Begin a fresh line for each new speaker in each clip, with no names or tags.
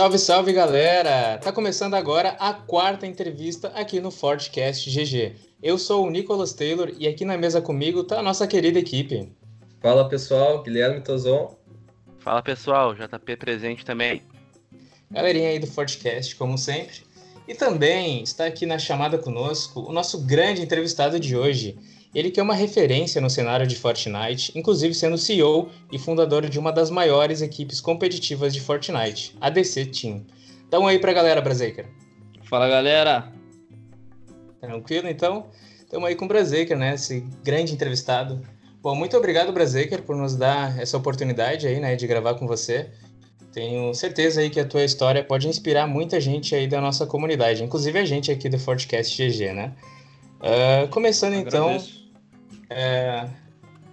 Salve, salve galera! Tá começando agora a quarta entrevista aqui no Fortcast GG. Eu sou o Nicolas Taylor e aqui na mesa comigo tá a nossa querida equipe.
Fala pessoal, Guilherme Tozon.
Fala pessoal, JP presente também.
Galerinha aí do Fortcast, como sempre. E também está aqui na chamada conosco o nosso grande entrevistado de hoje. Ele que é uma referência no cenário de Fortnite, inclusive sendo CEO e fundador de uma das maiores equipes competitivas de Fortnite, a DC Team. Dá um aí pra galera, Braziker.
Fala galera!
Tranquilo então? Estamos aí com o Braziker, né? Esse grande entrevistado. Bom, muito obrigado, Braziker, por nos dar essa oportunidade aí, né, de gravar com você. Tenho certeza aí que a tua história pode inspirar muita gente aí da nossa comunidade, inclusive a gente aqui do Fortcast GG, né? Uh, começando então é,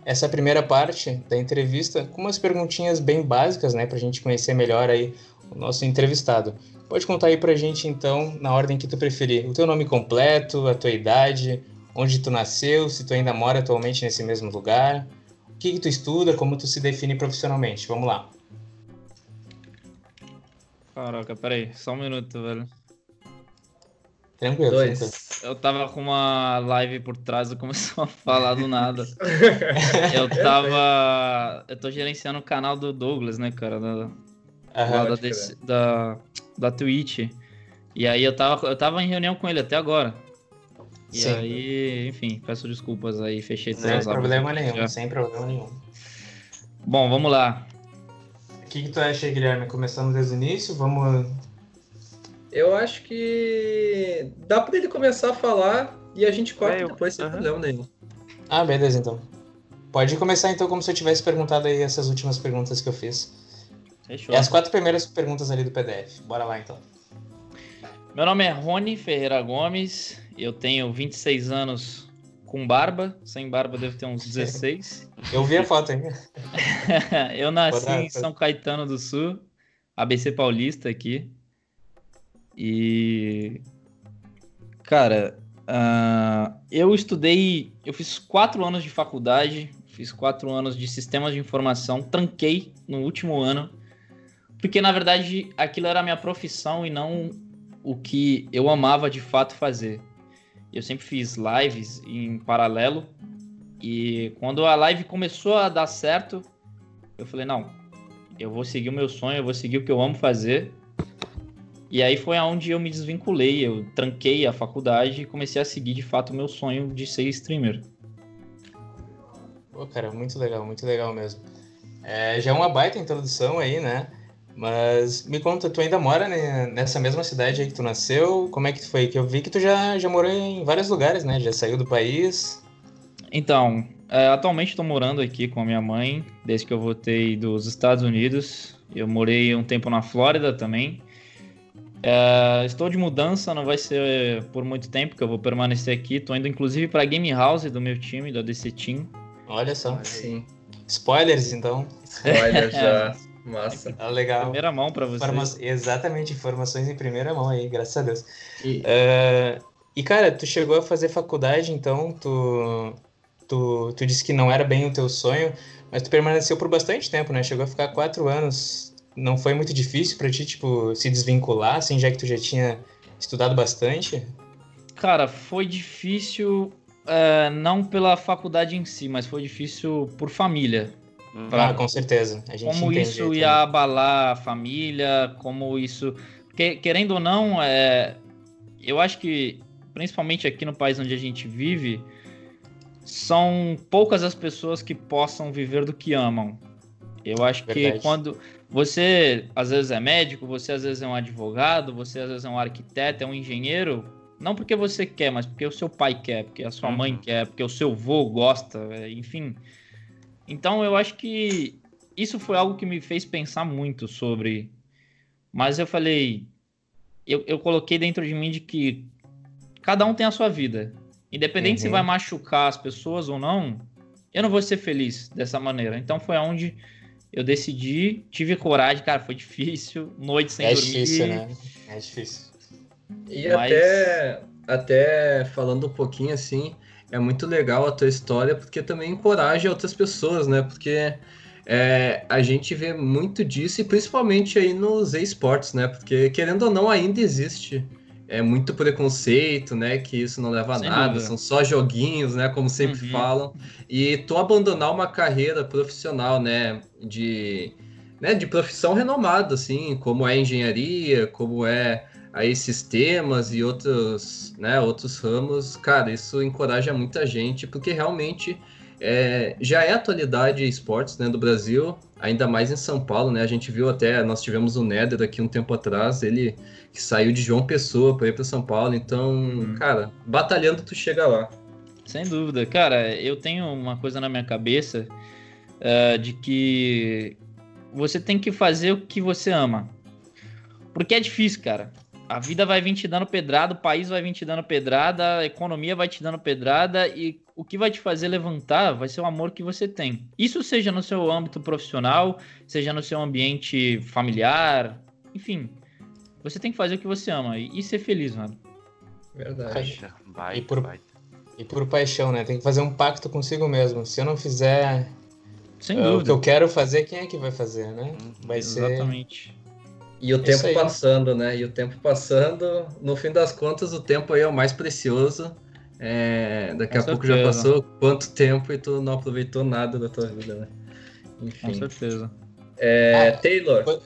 essa primeira parte da entrevista com umas perguntinhas bem básicas, né, para a gente conhecer melhor aí o nosso entrevistado. Pode contar aí para a gente então, na ordem que tu preferir, o teu nome completo, a tua idade, onde tu nasceu, se tu ainda mora atualmente nesse mesmo lugar, o que, que tu estuda, como tu se define profissionalmente. Vamos lá.
Caraca, peraí, só um minuto, velho.
Tranquilo,
Dois.
tranquilo.
Eu tava com uma live por trás e começou a falar do nada. Eu tava. Eu tô gerenciando o canal do Douglas, né, cara? Da, da, desse- da, da Twitch. E aí eu tava, eu tava em reunião com ele até agora. E
Sim.
aí, enfim, peço desculpas aí, fechei todas
sem
as abas
problema nenhum,
já.
sem problema nenhum.
Bom, vamos lá.
O que, que tu acha, Guilherme? Começamos desde o início? Vamos.
Eu acho que dá pra ele começar a falar e a gente corta
É, eu-
depois sem
aham.
problema nenhum.
Ah, beleza, então. Pode começar então como se eu tivesse perguntado aí essas últimas perguntas que eu fiz.
Fechou.
É as quatro primeiras perguntas ali do PDF. Bora lá então.
Meu nome é Rony Ferreira Gomes, eu tenho 26 anos com barba, sem barba devo ter uns 16.
Eu vi a foto aí.
eu nasci
Bora,
em São Caetano do Sul, ABC Paulista aqui. E. Cara, ah, eu estudei. Eu fiz quatro anos de faculdade, fiz quatro anos de sistemas de informação, tranquei no último ano, porque na verdade aquilo era a minha profissão e não o que eu amava de fato fazer. Eu sempre fiz lives em paralelo e quando a live começou a dar certo, eu falei, não, eu vou seguir o meu sonho, eu vou seguir o que eu amo fazer. E aí foi aonde eu me desvinculei, eu tranquei a faculdade e comecei a seguir de fato o meu sonho de ser streamer.
Pô, cara, muito legal, muito legal mesmo. É, já é uma baita introdução aí, né? Mas me conta, tu ainda mora nessa mesma cidade aí que tu nasceu? Como é que foi? Que eu vi que tu já, já morou em vários lugares, né? Já saiu do país.
Então, é, atualmente estou morando aqui com a minha mãe, desde que eu voltei dos Estados Unidos. Eu morei um tempo na Flórida também. É, estou de mudança, não vai ser por muito tempo que eu vou permanecer aqui. Estou indo inclusive para a Game House do meu time, da DC Team.
Olha só.
Sim.
Spoilers, então.
Spoiler já. Massa.
Tá legal.
Primeira mão para vocês.
Informa- Exatamente, informações em primeira mão aí, graças a Deus.
E-
É, E, cara, tu chegou a fazer faculdade, então, tu, tu, tu disse que não era bem o teu sonho, mas tu permaneceu por bastante tempo, né? Chegou a ficar quatro anos. Não foi muito difícil pra ti, tipo, se desvincular, assim, já que tu já tinha estudado bastante?
Cara, foi difícil, é, não pela faculdade em si, mas foi difícil por família.
Uhum.
Pra-
Ah, com certeza. A gente
como isso ia abalar a família, como isso. Porque, querendo ou não, é... eu acho que, principalmente aqui no país onde a gente vive, são poucas as pessoas que possam viver do que amam. Eu acho que
Verdade.
quando você às vezes é médico, você às vezes é um advogado, você às vezes é um arquiteto, é um engenheiro, não porque você quer, mas porque o seu pai quer, porque a sua mãe
Uhum.
quer, porque o seu avô gosta, é, enfim. Então eu acho que isso foi algo que me fez pensar muito sobre. Mas eu falei, eu, eu coloquei dentro de mim de que cada um tem a sua vida. Independente se
Uhum.
vai machucar as pessoas ou não, eu não vou ser feliz dessa maneira. Então foi onde eu decidi, tive coragem, cara, foi difícil, noite sem
É
dormir.
difícil, né? É difícil.
E
Mas-
até, até falando um pouquinho assim, é muito legal a tua história, porque também encoraja outras pessoas, né? Porque é, a gente vê muito disso, e principalmente aí nos esportes, né? Porque, querendo ou não, ainda existe é muito preconceito, né? Que isso não leva a Sem nada, dúvida. são só joguinhos, né? Como sempre uhum. falam. E tu abandonar uma carreira profissional, né? De, né, de profissão renomada, assim, como é engenharia, como é aí sistemas e outros, né, outros ramos, cara, isso encoraja muita gente, porque realmente é, já é atualidade esportes né, do Brasil, ainda mais em São Paulo, né? A gente viu até, nós tivemos o Nether aqui um tempo atrás, ele que saiu de João Pessoa para ir para São Paulo, então, uhum. cara, batalhando tu chega lá.
Sem dúvida, cara, eu tenho uma coisa na minha cabeça uh, de que você tem que fazer o que você ama. Porque é difícil, cara. A vida vai vir te dando pedrada, o país vai vir te dando pedrada, a economia vai te dando pedrada e o que vai te fazer levantar vai ser o amor que você tem. Isso seja no seu âmbito profissional, seja no seu ambiente familiar, enfim. Você tem que fazer o que você ama e, ser feliz, mano.
Verdade. Vai, e, por, vai. e por paixão, né? Tem que fazer um pacto consigo mesmo. Se eu não fizer Sem uh, o que eu quero fazer, quem é que vai fazer, né?
Vai Exatamente.
Ser... E o é tempo passando, né? E o tempo passando, no fim das contas, o tempo aí é o mais precioso é, daqui Com a certeza. pouco já passou quanto tempo e tu não aproveitou nada da tua vida, né?
Enfim. Com certeza.
É, ah, Taylor, foi...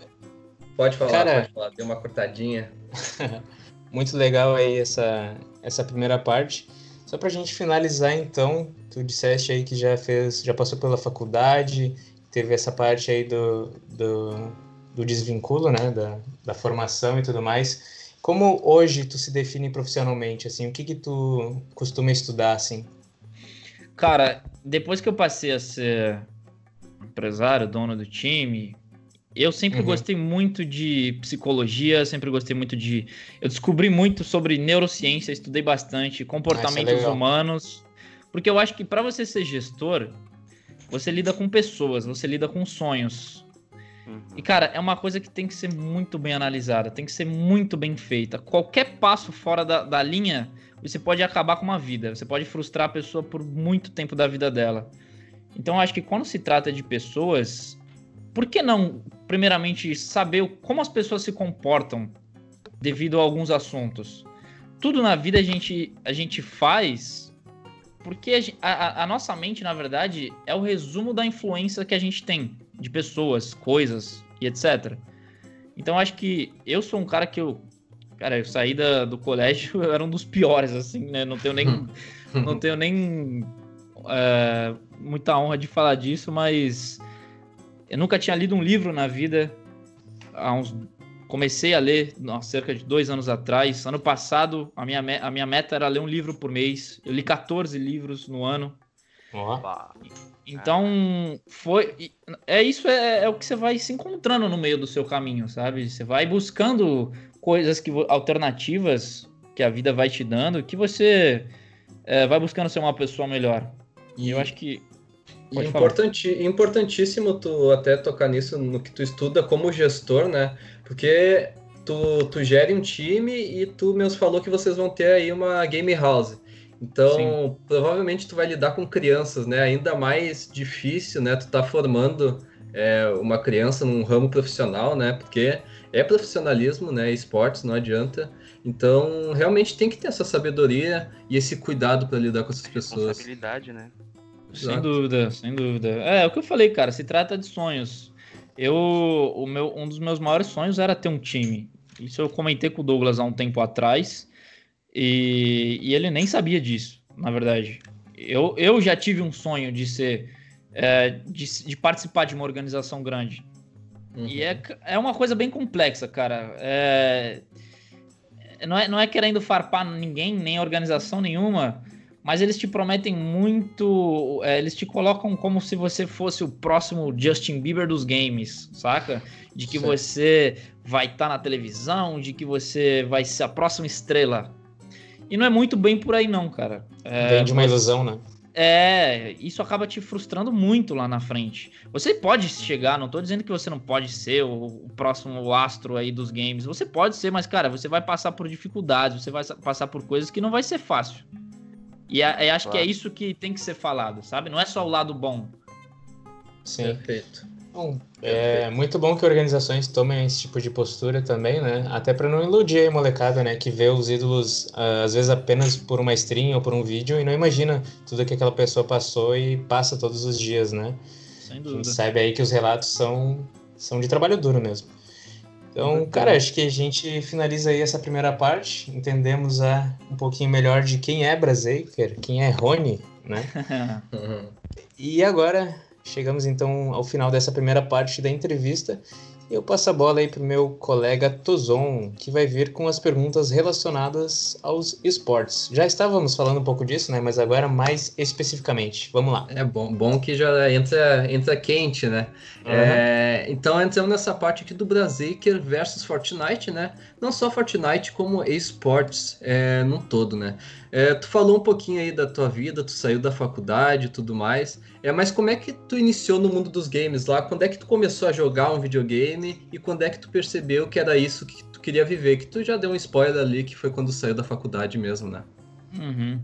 pode falar, Cara, pode falar, deu uma cortadinha.
Muito legal aí essa, essa primeira parte. Só pra gente finalizar então, tu disseste aí que já fez, já passou pela faculdade, teve essa parte aí do, do, do desvinculo, né, da, da formação e tudo mais. Como hoje tu se define profissionalmente, assim, o que que tu costuma estudar, assim?
Cara, depois que eu passei a ser empresário, dono do time, eu sempre uhum. gostei muito de psicologia, sempre gostei muito de. Eu descobri muito sobre neurociência, estudei bastante, comportamentos ah, é humanos, porque eu acho que para você ser gestor, você lida com pessoas, você lida com sonhos. Uhum. E, cara, é uma coisa que tem que ser muito bem analisada, tem que ser muito bem feita. Qualquer passo fora da, da linha, você pode acabar com uma vida, você pode frustrar a pessoa por muito tempo da vida dela. Então, eu acho que quando se trata de pessoas, por que não, primeiramente, saber como as pessoas se comportam devido a alguns assuntos? Tudo na vida a gente, a gente faz porque a, a, a, nossa mente, na verdade, é o resumo da influência que a gente tem de pessoas, coisas e etc. Então acho que eu sou um cara que eu. Cara, eu saí da, do colégio, eu era um dos piores, assim, né? Não tenho nem. não tenho nem é, muita honra de falar disso, mas eu nunca tinha lido um livro na vida. Há uns, comecei a ler há cerca de dois anos atrás. Ano passado, a minha, a minha meta era ler um livro por mês. Eu li 14 livros no ano.
Oh.
Então, foi. É isso, é, é, o que você vai se encontrando no meio do seu caminho, sabe? Você vai buscando coisas que alternativas que a vida vai te dando, que você é, vai buscando ser uma pessoa melhor. E, e eu acho que.
Importanti, importantíssimo tu até tocar nisso no que tu estuda como gestor, né? Porque tu, tu gere um time e tu mesmo falou que vocês vão ter aí uma game house. Então, Sim. provavelmente tu vai lidar com crianças, né? Ainda mais difícil, né? Tu tá formando é, uma criança num ramo profissional, né? Porque é profissionalismo, né? Esportes, não adianta. Então, realmente tem que ter essa sabedoria e esse cuidado para lidar com essas pessoas.
Responsabilidade, né?
Sem dúvida, sem dúvida. É, é o que eu falei, cara, se trata de sonhos. Eu, o meu, um dos meus maiores sonhos era ter um time. Isso eu comentei com o Douglas há um tempo atrás. E, e ele nem sabia disso, na verdade. Eu, eu já tive um sonho de ser. É, de, de, participar de uma organização grande. Uhum. E é, é uma coisa bem complexa, cara. É, não, é, não é querendo farpar ninguém, nem organização nenhuma, mas eles te prometem muito. É, eles te colocam como se você fosse o próximo Justin Bieber dos games, saca? De que certo. você vai estar tá na televisão, de que você vai ser a próxima estrela. E não é muito bem por aí, não, cara.
É, Vem de uma ilusão, né?
É, isso acaba te frustrando muito lá na frente. Você pode chegar, não tô dizendo que você não pode ser o, o próximo astro aí dos games. Você pode ser, mas, cara, você vai passar por dificuldades, você vai passar por coisas que não vai ser fácil. E a, acho claro. que é isso que tem que ser falado, sabe? Não é só o lado bom.
Sim. Perfeito. Bom, é muito bom que organizações tomem esse tipo de postura também, né? Até para não iludir a molecada, né? Que vê os ídolos, uh, às vezes, apenas por uma stream ou por um vídeo e não imagina tudo que aquela pessoa passou e passa todos os dias, né? Sem dúvida. A gente sabe aí que os relatos são, são de trabalho duro mesmo. Então, cara, acho que a gente finaliza aí essa primeira parte. Entendemos a, um pouquinho melhor de quem é Braziker, quem é Rony, né? e agora Chegamos então ao final dessa primeira parte da entrevista. Eu passo a bola aí para o meu colega Tozon, que vai vir com as perguntas relacionadas aos esportes. Já estávamos falando um pouco disso, né? Mas agora mais especificamente. Vamos lá.
É bom, bom que já entra, entra quente, né? Uhum. É, então entramos nessa parte aqui do Brasiker versus Fortnite, né? Não só Fortnite, como esportes é, no todo, né? É, tu falou um pouquinho aí da tua vida, tu saiu da faculdade e tudo mais. É, mas como é que tu iniciou no mundo dos games lá? Quando é que tu começou a jogar um videogame e quando é que tu percebeu que era isso que tu queria viver? Que tu já deu um spoiler ali que foi quando saiu da faculdade mesmo, né?
Uhum.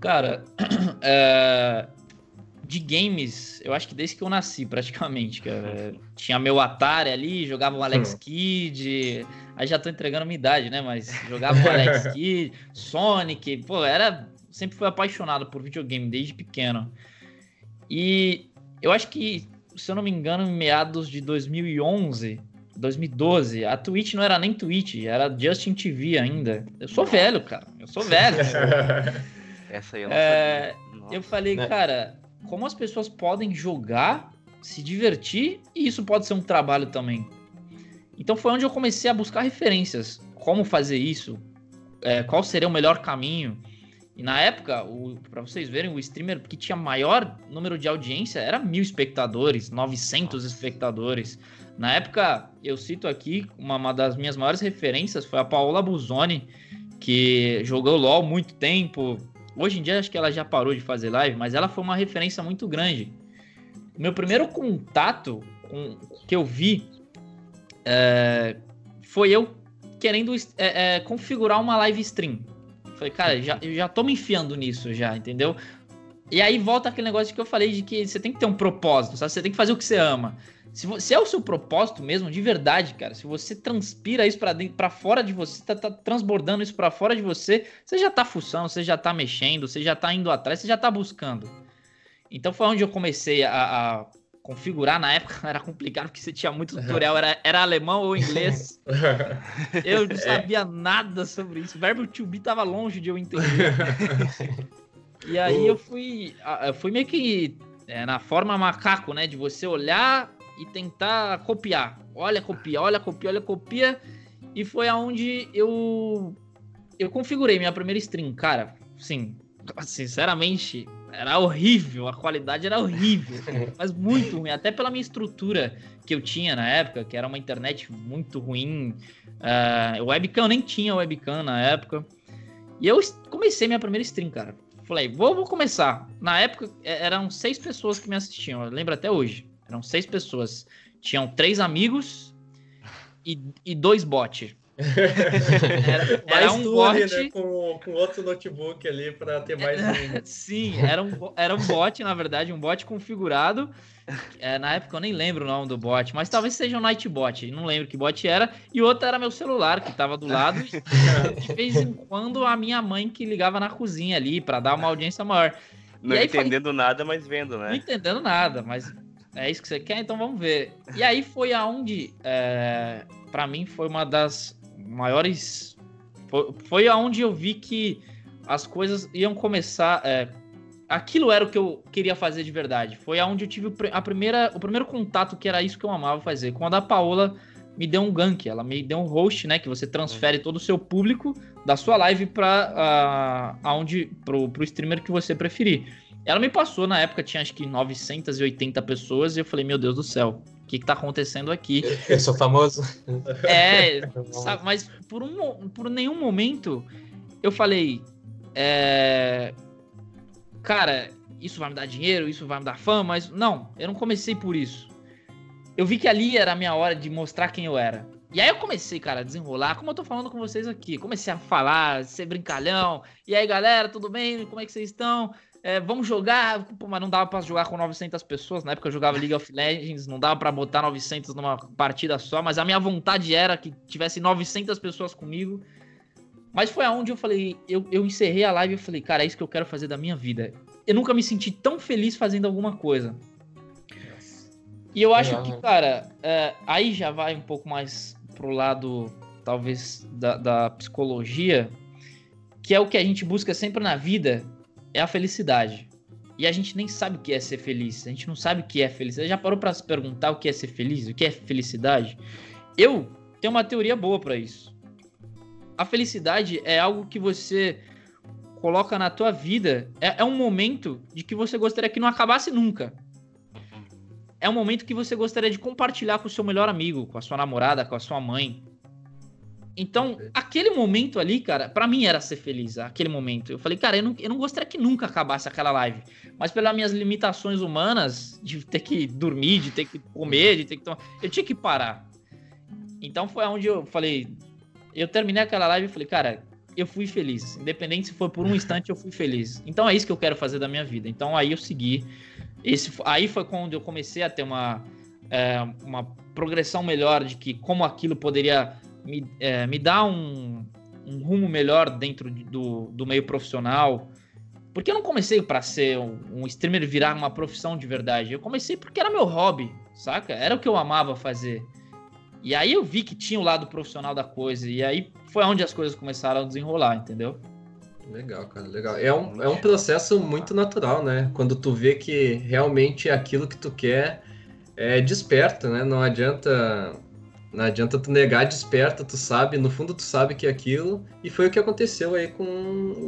Cara, é... de games, eu acho que desde que eu nasci, praticamente, cara. Tinha meu Atari ali, jogava o Alex hum. Kidd. Aí já tô entregando minha idade, né? Mas jogava o Alex Kidd, Sonic. Pô, era. Sempre fui apaixonado por videogame desde pequeno. E eu acho que, se eu não me engano, em meados de 2011, 2012, a Twitch não era nem Twitch, era Justin TV ainda. Eu sou velho, cara. Eu sou velho. Essa aí eu não é, Eu falei, né? cara, como as pessoas podem jogar, se divertir, e isso pode ser um trabalho também. Então foi onde eu comecei a buscar referências. Como fazer isso? É, qual seria o melhor caminho? E na época, para vocês verem, o streamer que tinha maior número de audiência era mil espectadores, 900 espectadores. Na época, eu cito aqui, uma, uma das minhas maiores referências foi a Paola Buzoni, que jogou LoL muito tempo. Hoje em dia, acho que ela já parou de fazer live, mas ela foi uma referência muito grande. Meu primeiro contato com, que eu vi é, foi eu querendo é, é, configurar uma live stream. Falei, cara, já, eu já tô me enfiando nisso já, entendeu? E aí volta aquele negócio que eu falei de que você tem que ter um propósito, sabe? Você tem que fazer o que você ama. Se, é o seu propósito mesmo, de verdade, cara, se você transpira isso para dentro, para fora de você, tá, tá transbordando isso para fora de você, você já tá fuçando, você já tá mexendo, você já tá indo atrás, você já tá buscando. Então foi onde eu comecei a, a configurar na época era complicado porque você tinha muito tutorial, era, era alemão ou inglês. eu não sabia é. nada sobre isso. O verbo to be tava longe de eu entender. e aí eu fui, eu fui meio que é, na forma macaco, né? De você olhar e tentar copiar. Olha, copia, olha, copia, olha, copia. E foi aonde eu eu configurei minha primeira stream, cara. Sim, sinceramente, era horrível, a qualidade era horrível, mas muito ruim, até pela minha estrutura que eu tinha na época, que era uma internet muito ruim. Uh, webcam, nem tinha webcam na época. E eu comecei minha primeira stream, cara. Falei, vou, vou começar. Na época, é, eram seis pessoas que me assistiam, eu lembro até hoje. Eram seis pessoas. Tinham três amigos e, e dois bots.
Era, era um bot né, com, com outro notebook ali para ter mais um.
Sim, era um, era um bot, na verdade, um bot configurado. É, na época eu nem lembro o nome do bot, mas talvez seja um Nightbot, não lembro que bot era. E outro era meu celular, que estava do lado. de vez em quando a minha mãe que ligava na cozinha ali para dar uma audiência maior.
Não entendendo nada, mas vendo, né?
Não entendendo nada, mas é isso que você quer, então vamos ver. E aí foi aonde, é, para mim, foi uma das maiores. Foi, foi aonde eu vi que as coisas iam começar. É, aquilo era o que eu queria fazer de verdade. Foi aonde eu tive a primeira, o primeiro contato que era isso que eu amava fazer. Quando a Paola me deu um gank, ela me deu um host, né, que você transfere todo o seu público da sua live para uh, aonde pro, pro streamer que você preferir. Ela me passou na época tinha acho que 980 pessoas e eu falei, meu Deus do céu, que, que tá acontecendo aqui.
Eu sou famoso.
É, sabe, mas por, um, por nenhum momento eu falei, é, cara, isso vai me dar dinheiro, isso vai me dar fama, mas não, eu não comecei por isso. Eu vi que ali era a minha hora de mostrar quem eu era. E aí eu comecei, cara, a desenrolar, como eu tô falando com vocês aqui. Comecei a falar, ser brincalhão. E aí, galera, tudo bem? Como é que vocês estão? É, vamos jogar, Pô, mas não dava para jogar com 900 pessoas, na época eu jogava League of Legends, não dava para botar 900 numa partida só, mas a minha vontade era que tivesse 900 pessoas comigo. Mas foi aonde eu falei, eu, eu encerrei a live e falei, cara, é isso que eu quero fazer da minha vida. Eu nunca me senti tão feliz fazendo alguma coisa. E eu acho que, cara, é, aí já vai um pouco mais pro lado, talvez, da, da psicologia, que é o que a gente busca sempre na vida, é a felicidade. E a gente nem sabe o que é ser feliz. A gente não sabe o que é felicidade. Já parou para se perguntar o que é ser feliz? O que é felicidade? Eu tenho uma teoria boa para isso. A felicidade é algo que você coloca na tua vida. É, é um momento de que você gostaria que não acabasse nunca. É um momento que você gostaria de compartilhar com o seu melhor amigo, com a sua namorada, com a sua mãe, então, aquele momento ali, cara, para mim era ser feliz, aquele momento. Eu falei, cara, eu não, eu não gostaria que nunca acabasse aquela live. Mas pelas minhas limitações humanas, de ter que dormir, de ter que comer, de ter que tomar. Eu tinha que parar. Então foi onde eu falei. Eu terminei aquela live e falei, cara, eu fui feliz. Independente se for por um instante, eu fui feliz. Então é isso que eu quero fazer da minha vida. Então aí eu segui. Esse, aí foi quando eu comecei a ter uma, é, uma progressão melhor de que como aquilo poderia me, é, me dá um, um, rumo melhor dentro do, do meio profissional. Porque eu não comecei para ser um, um streamer virar uma profissão de verdade. Eu comecei porque era meu hobby, saca? Era o que eu amava fazer. E aí eu vi que tinha o lado profissional da coisa. E aí foi onde as coisas começaram a desenrolar, entendeu?
Legal, cara, legal. É um, é um processo muito natural, né? Quando tu vê que realmente aquilo que tu quer é desperta, né? Não adianta não adianta tu negar, desperta, tu sabe, no fundo tu sabe que é aquilo, e foi o que aconteceu aí com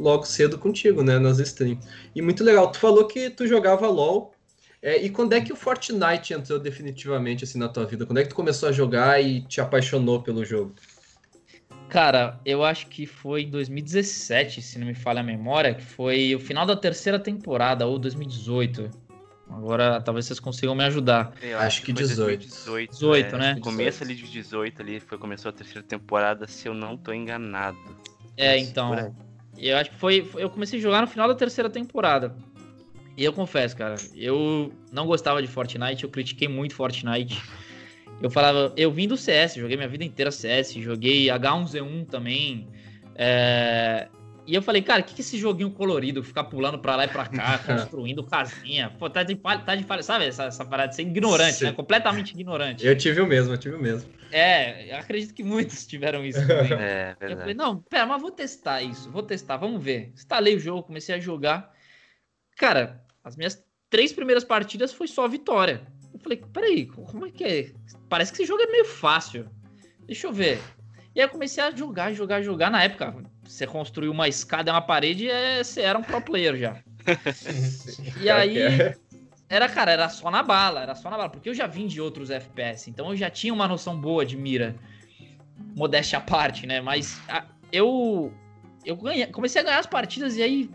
logo cedo contigo, né, nas streams. E muito legal, tu falou que tu jogava LoL, é, e quando é que o Fortnite entrou definitivamente assim na tua vida? Quando é que tu começou a jogar e te apaixonou pelo jogo?
Cara, eu acho que foi em 2017, se não me falha a memória, que foi o final da terceira temporada, ou 2018. Agora talvez vocês consigam me ajudar.
Eu acho, acho que 18.
18, 18 né?
né? Começo ali de 18 ali, foi começou a terceira temporada, se eu não tô enganado.
É, então. Eu acho que foi, Eu comecei a jogar no final da terceira temporada. E eu confesso, cara, eu não gostava de Fortnite, eu critiquei muito Fortnite. Eu falava, eu vim do CS, joguei minha vida inteira CS, joguei H1Z1 também. É, e eu falei, cara, o que, que esse joguinho colorido, ficar pulando pra lá e pra cá, construindo casinha? Pô, tá de falha, tá de falha, sabe? Essa, essa parada de ser ignorante, Sim. né? Completamente ignorante.
Eu tive o mesmo, eu tive o mesmo.
É, acredito que muitos tiveram isso também. é, verdade. Eu falei, não, pera, mas vou testar isso, vou testar, vamos ver. Instalei o jogo, comecei a jogar. Cara, as minhas três primeiras partidas foi só vitória. Eu falei, peraí, como é que é? Parece que esse jogo é meio fácil. Deixa eu ver. E aí eu comecei a jogar, jogar, jogar. Na época, você construiu uma escada e uma parede, é, você era um pro player já. e aí, era, cara, era só na bala, era só na bala. Porque eu já vim de outros FPS, então eu já tinha uma noção boa de mira. Modéstia à parte, né? Mas a, eu, eu ganhei, comecei a ganhar as partidas e aí,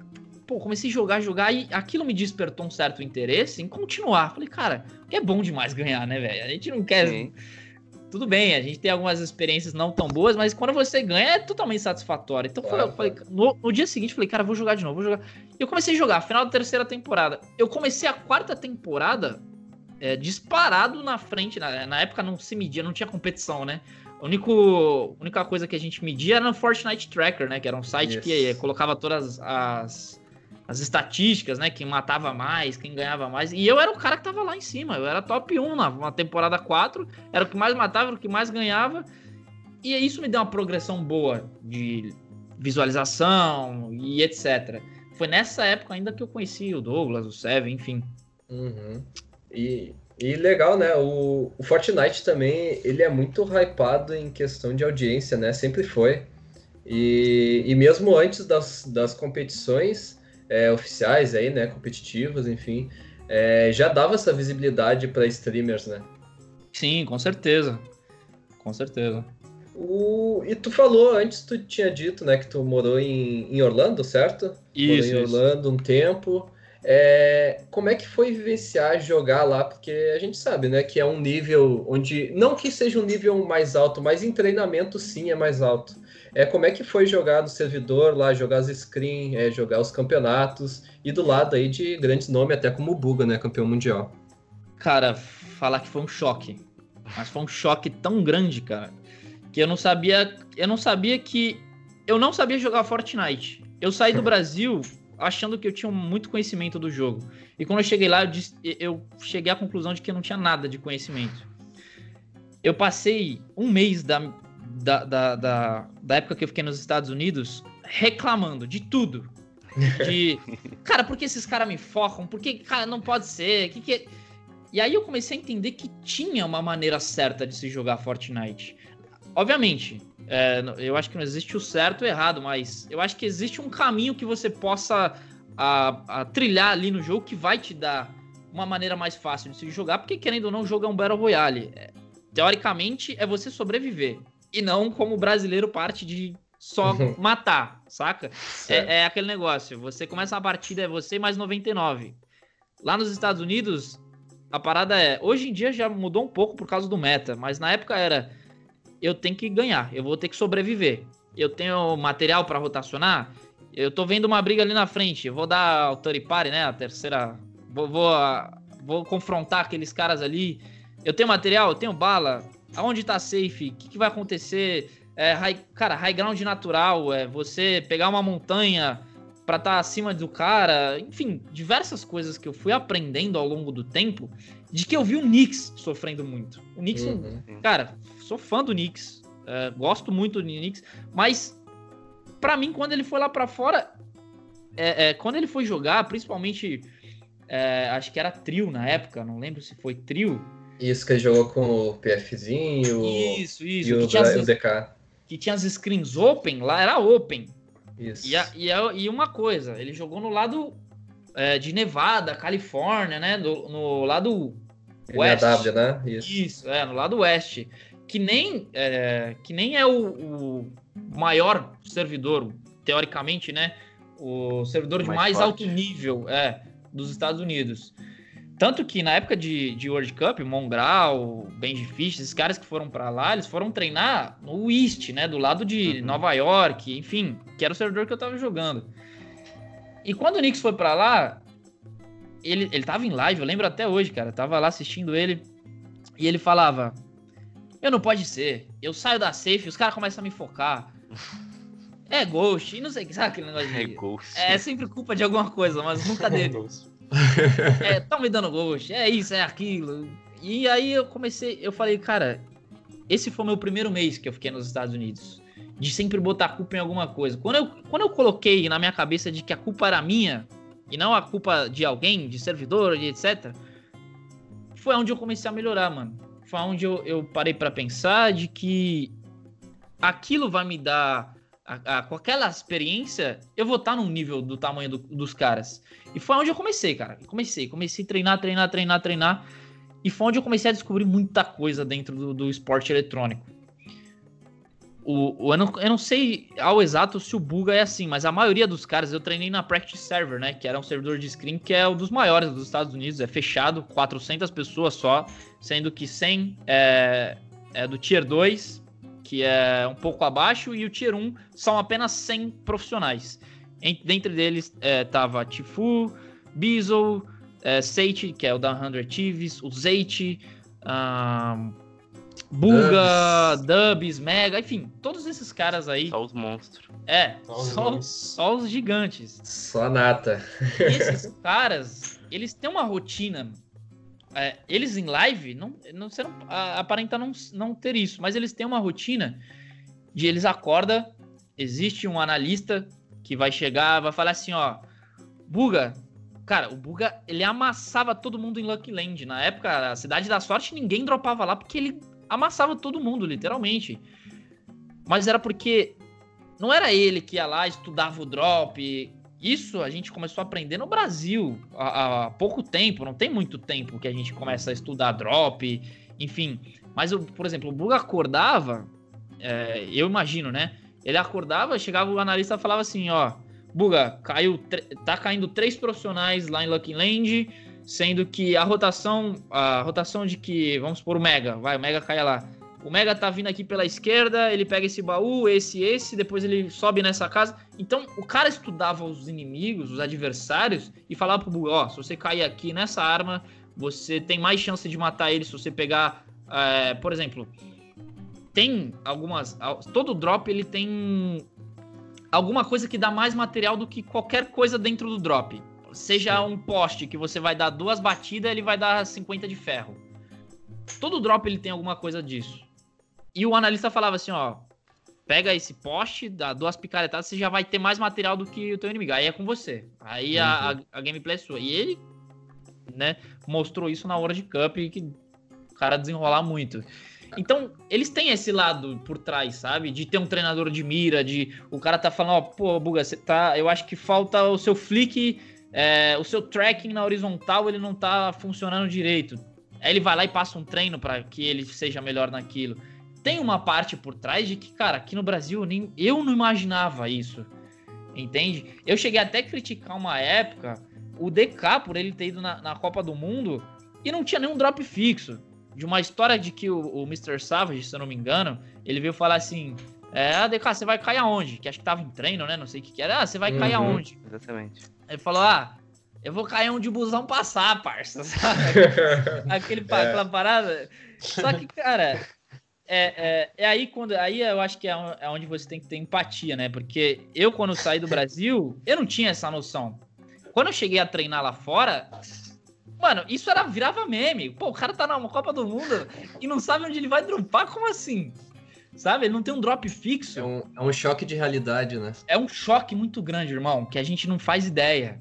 pô, comecei a jogar, jogar e aquilo me despertou um certo interesse em continuar. Falei, cara, é bom demais ganhar, né, velho? A gente não quer... Sim tudo bem, a gente tem algumas experiências não tão boas, mas quando você ganha é totalmente satisfatório. Então foi, eu falei, no, no, dia seguinte, falei, cara, vou jogar de novo, vou jogar. Eu comecei a jogar, final da terceira temporada. Eu comecei a quarta temporada é, disparado na frente. Na, na, época não se media, não tinha competição, né? A único, única coisa que a gente media era no Fortnite Tracker, né? Que era um site yes. que colocava todas as as estatísticas, né? Quem matava mais, quem ganhava mais. E eu era o cara que tava lá em cima. Eu era top 1 na, na temporada 4. Era o que mais matava, era o que mais ganhava. E isso me deu uma progressão boa de visualização e etc. Foi nessa época ainda que eu conheci o Douglas, o Seven, enfim.
Uhum. E, e legal, né? O, o Fortnite também, ele é muito hypado em questão de audiência, né? Sempre foi. E, e mesmo antes das, das competições, é, oficiais aí, né, competitivas, enfim, é, já dava essa visibilidade para streamers, né?
Sim, com certeza, com certeza.
O... E tu falou antes, tu tinha dito, né, que tu morou em, em Orlando, certo?
Isso.
Morou em Orlando um tempo. É... Como é que foi vivenciar jogar lá? Porque a gente sabe, né, que é um nível onde não que seja um nível mais alto, mas em treinamento sim é mais alto. É, como é que foi jogar no servidor lá, jogar as screens, é, jogar os campeonatos e do lado aí de grandes nomes, até como o Buga, né? Campeão mundial.
Cara, falar que foi um choque. Mas foi um choque tão grande, cara, que eu não sabia. Eu não sabia que. Eu não sabia jogar Fortnite. Eu saí do Brasil achando que eu tinha muito conhecimento do jogo. E quando eu cheguei lá, eu, disse, eu cheguei à conclusão de que eu não tinha nada de conhecimento. Eu passei um mês da, da, da, da, da época que eu fiquei nos Estados Unidos reclamando de tudo. De, cara, por que esses caras me focam? Por que, cara, não pode ser? Que que... E aí eu comecei a entender que tinha uma maneira certa de se jogar Fortnite. Obviamente, é, eu acho que não existe o certo ou errado, mas eu acho que existe um caminho que você possa a, a trilhar ali no jogo que vai te dar uma maneira mais fácil de se jogar, porque querendo ou não, o jogo é um Battle Royale. É, teoricamente, é você sobreviver. E não como o brasileiro parte de só matar, saca? É, é, aquele negócio. Você começa a partida, é você mais 99. Lá nos Estados Unidos, a parada é. Hoje em dia já mudou um pouco por causa do meta, mas na época era eu tenho que ganhar, eu vou ter que sobreviver. Eu tenho material para rotacionar, eu tô vendo uma briga ali na frente, vou dar o Party, né? A terceira. Vou, vou, vou, confrontar aqueles caras ali. Eu tenho material, eu tenho bala. Aonde tá safe? O que, que vai acontecer? É, high, cara, high ground natural, é você pegar uma montanha para estar tá acima do cara. Enfim, diversas coisas que eu fui aprendendo ao longo do tempo de que eu vi o Knicks sofrendo muito. O Knicks, uhum. cara, sou fã do Knicks, é, gosto muito do Knicks, mas para mim, quando ele foi lá para fora, é, é, quando ele foi jogar, principalmente, é, acho que era trio na época, não lembro se foi trio.
Isso, que ele jogou com o PFzinho
isso, isso,
e o,
tinha
as, o DK.
Que tinha as screens open, lá era open.
Isso.
E, a, e, a, e uma coisa, ele jogou no lado é, de Nevada, Califórnia, né? Do, no lado oeste.
w, né?
Isso. Isso, é, no lado oeste. Que nem é, que nem é o, o, maior servidor, teoricamente, né? O servidor de mais, mais alto nível é, dos Estados Unidos. Tanto que na época de, de World Cup, Mongrau, Benji Fish, esses caras que foram para lá, eles foram treinar no East, né? Do lado de uhum. Nova York, enfim, que era o servidor que eu tava jogando. E quando o Knicks foi para lá, ele, ele tava em live, eu lembro até hoje, cara. Tava lá assistindo ele. E ele falava: Eu não pode ser. Eu saio da safe, os caras começam a me focar. É Ghost, e não sei, sabe aquele negócio de.
É Ghost.
É sempre culpa de alguma coisa, mas nunca dele. É, tão me dando Ghost, é isso, é aquilo. E aí eu comecei, eu falei, cara, esse foi meu primeiro mês que eu fiquei nos Estados Unidos. De sempre botar a culpa em alguma coisa. Quando eu, quando eu coloquei na minha cabeça de que a culpa era minha, e não a culpa de alguém, de servidor, de etc., foi onde eu comecei a melhorar, mano. Foi onde eu, eu parei para pensar de que aquilo vai me dar. A, a, com aquela experiência, eu vou estar tá no nível do tamanho do, dos caras. E foi onde eu comecei, cara. Comecei, comecei a treinar, treinar, treinar, treinar. E foi onde eu comecei a descobrir muita coisa dentro do, do esporte eletrônico. O, o, eu, não, eu não sei ao exato se o Buga é assim, mas a maioria dos caras eu treinei na Practice Server, né? Que era um servidor de screen que é um dos maiores dos Estados Unidos, é fechado, 400 pessoas só, sendo que 100 é, é do Tier 2, que é um pouco abaixo, e o Tier 1 são apenas 100 profissionais. Dentre deles é, tava Tifu, Bizzle, é, Seichi, que é o da 100 Thieves, o Zeit, um, Buga, Dubs. Dubs, Mega, enfim, todos esses caras aí.
Só os monstros.
É, só, só, os gigantes.
Só a nata.
E esses caras, eles têm uma rotina. É, eles em live, não, não, você não aparenta não, não ter isso, mas eles têm uma rotina de eles acordam, existe um analista que vai chegar, vai falar assim, ó, Buga, cara, o Buga, ele amassava todo mundo em Lucky Land. Na época, a Cidade da Sorte, ninguém dropava lá porque ele amassava todo mundo, literalmente. Mas era porque não era ele que ia lá, estudava o drop. Isso a gente começou a aprender no Brasil há, há pouco tempo, não tem muito tempo que a gente começa a estudar drop, enfim. Mas, eu, por exemplo, o Buga acordava, é, eu imagino, né? Ele acordava, chegava o analista e falava assim, ó, Buga, caiu, tá caindo três profissionais lá em Lucky Land, sendo que a rotação, a rotação de que, vamos por o Mega, vai, o Mega cai lá. O Mega tá vindo aqui pela esquerda, ele pega esse baú, esse, esse, depois ele sobe nessa casa. Então, o cara estudava os inimigos, os adversários, e falava pro Bug, ó, se você cair aqui nessa arma, você tem mais chance de matar ele se você pegar, é, por exemplo, tem algumas... Todo drop, ele tem alguma coisa que dá mais material do que qualquer coisa dentro do drop. Seja um poste que você vai dar duas batidas, ele vai dar 50 de ferro. Todo drop ele tem alguma coisa disso. E o analista falava assim, ó, pega esse poste, dá duas picaretadas, você já vai ter mais material do que o teu inimigo. Aí é com você. Aí uhum. a, a, a, gameplay é sua. E ele, né, mostrou isso na World Cup que o cara desenrolar muito. Então, eles têm esse lado por trás, sabe? De ter um treinador de mira, de o cara tá falando, ó, pô, Buga, você tá. Eu acho que falta o seu flick, é, o seu tracking na horizontal, ele não tá funcionando direito. Aí ele vai lá e passa um treino para que ele seja melhor naquilo. Tem uma parte por trás de que, cara, aqui no Brasil nem, eu não imaginava isso. Entende? Eu cheguei até a criticar uma época o DK por ele ter ido na, na Copa do Mundo e não tinha nenhum drop fixo de uma história de que o, o Mr. Savage, se eu não me engano, ele veio falar assim: é, ah, DK, você vai cair aonde? Que acho que tava em treino, né? Não sei o que, que era. Ah, você vai uhum, cair aonde?
Exatamente.
Ele falou: ah, eu vou cair onde o busão passar, parça. Sabe? Aquele, é. aquela parada. Só que, cara, é, é, é, aí quando. Aí eu acho que é, é onde você tem que ter empatia, né? Porque eu, quando saí do Brasil, eu não tinha essa noção. Quando eu cheguei a treinar lá fora, Mano, isso era virava meme. Pô, o cara tá na Copa do Mundo e não sabe onde ele vai dropar, como assim? Sabe? Ele não tem um drop fixo.
É um, é um choque de realidade, né?
É um choque muito grande, irmão, que a gente não faz ideia.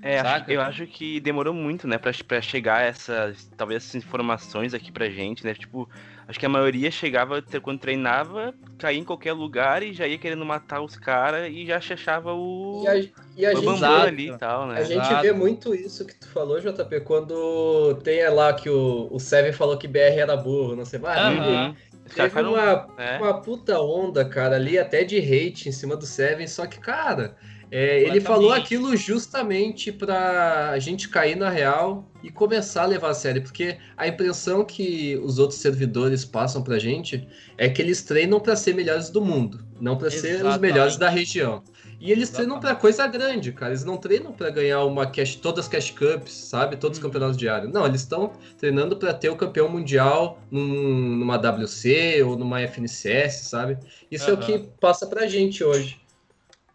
É, acho, eu acho que demorou muito, né, pra, pra chegar essas, talvez essas informações aqui pra gente, né? Tipo, acho que a maioria chegava, quando treinava, caía em qualquer lugar e já ia querendo matar os caras e já achava o,
e a, e a
o gente, ali e tal, né?
A gente Exato. vê muito isso que tu falou, JP, quando tem lá que o, o Seven falou que BR era burro, não sei mais. Uhum. Teve uma, é. uma puta onda, cara, ali até de hate em cima do Seven, só que, cara, é, ele falou aquilo justamente para a gente cair na real e começar a levar a sério, porque a impressão que os outros servidores passam pra gente é que eles treinam para ser melhores do mundo, não para ser os melhores da região. E eles Exatamente. treinam para coisa grande, cara. Eles não treinam para ganhar uma cash, todas as cash cups, sabe? Todos os hum. campeonatos diários. Não, eles estão treinando para ter o campeão mundial num, numa WC ou numa FNCS, sabe? Isso uhum. é o que passa pra gente hoje.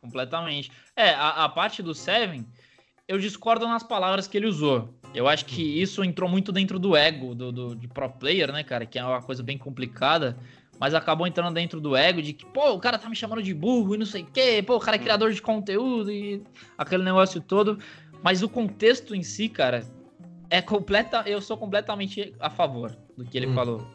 Completamente. É, a, a parte do Seven, eu discordo nas palavras que ele usou. Eu acho que uhum. isso entrou muito dentro do ego do, do, de pro player, né, cara? Que é uma coisa bem complicada. Mas acabou entrando dentro do ego de que, pô, o cara tá me chamando de burro e não sei o quê, pô, o cara é uhum. criador de conteúdo e aquele negócio todo. Mas o contexto em si, cara, é completa. Eu sou completamente a favor do que ele hum. falou.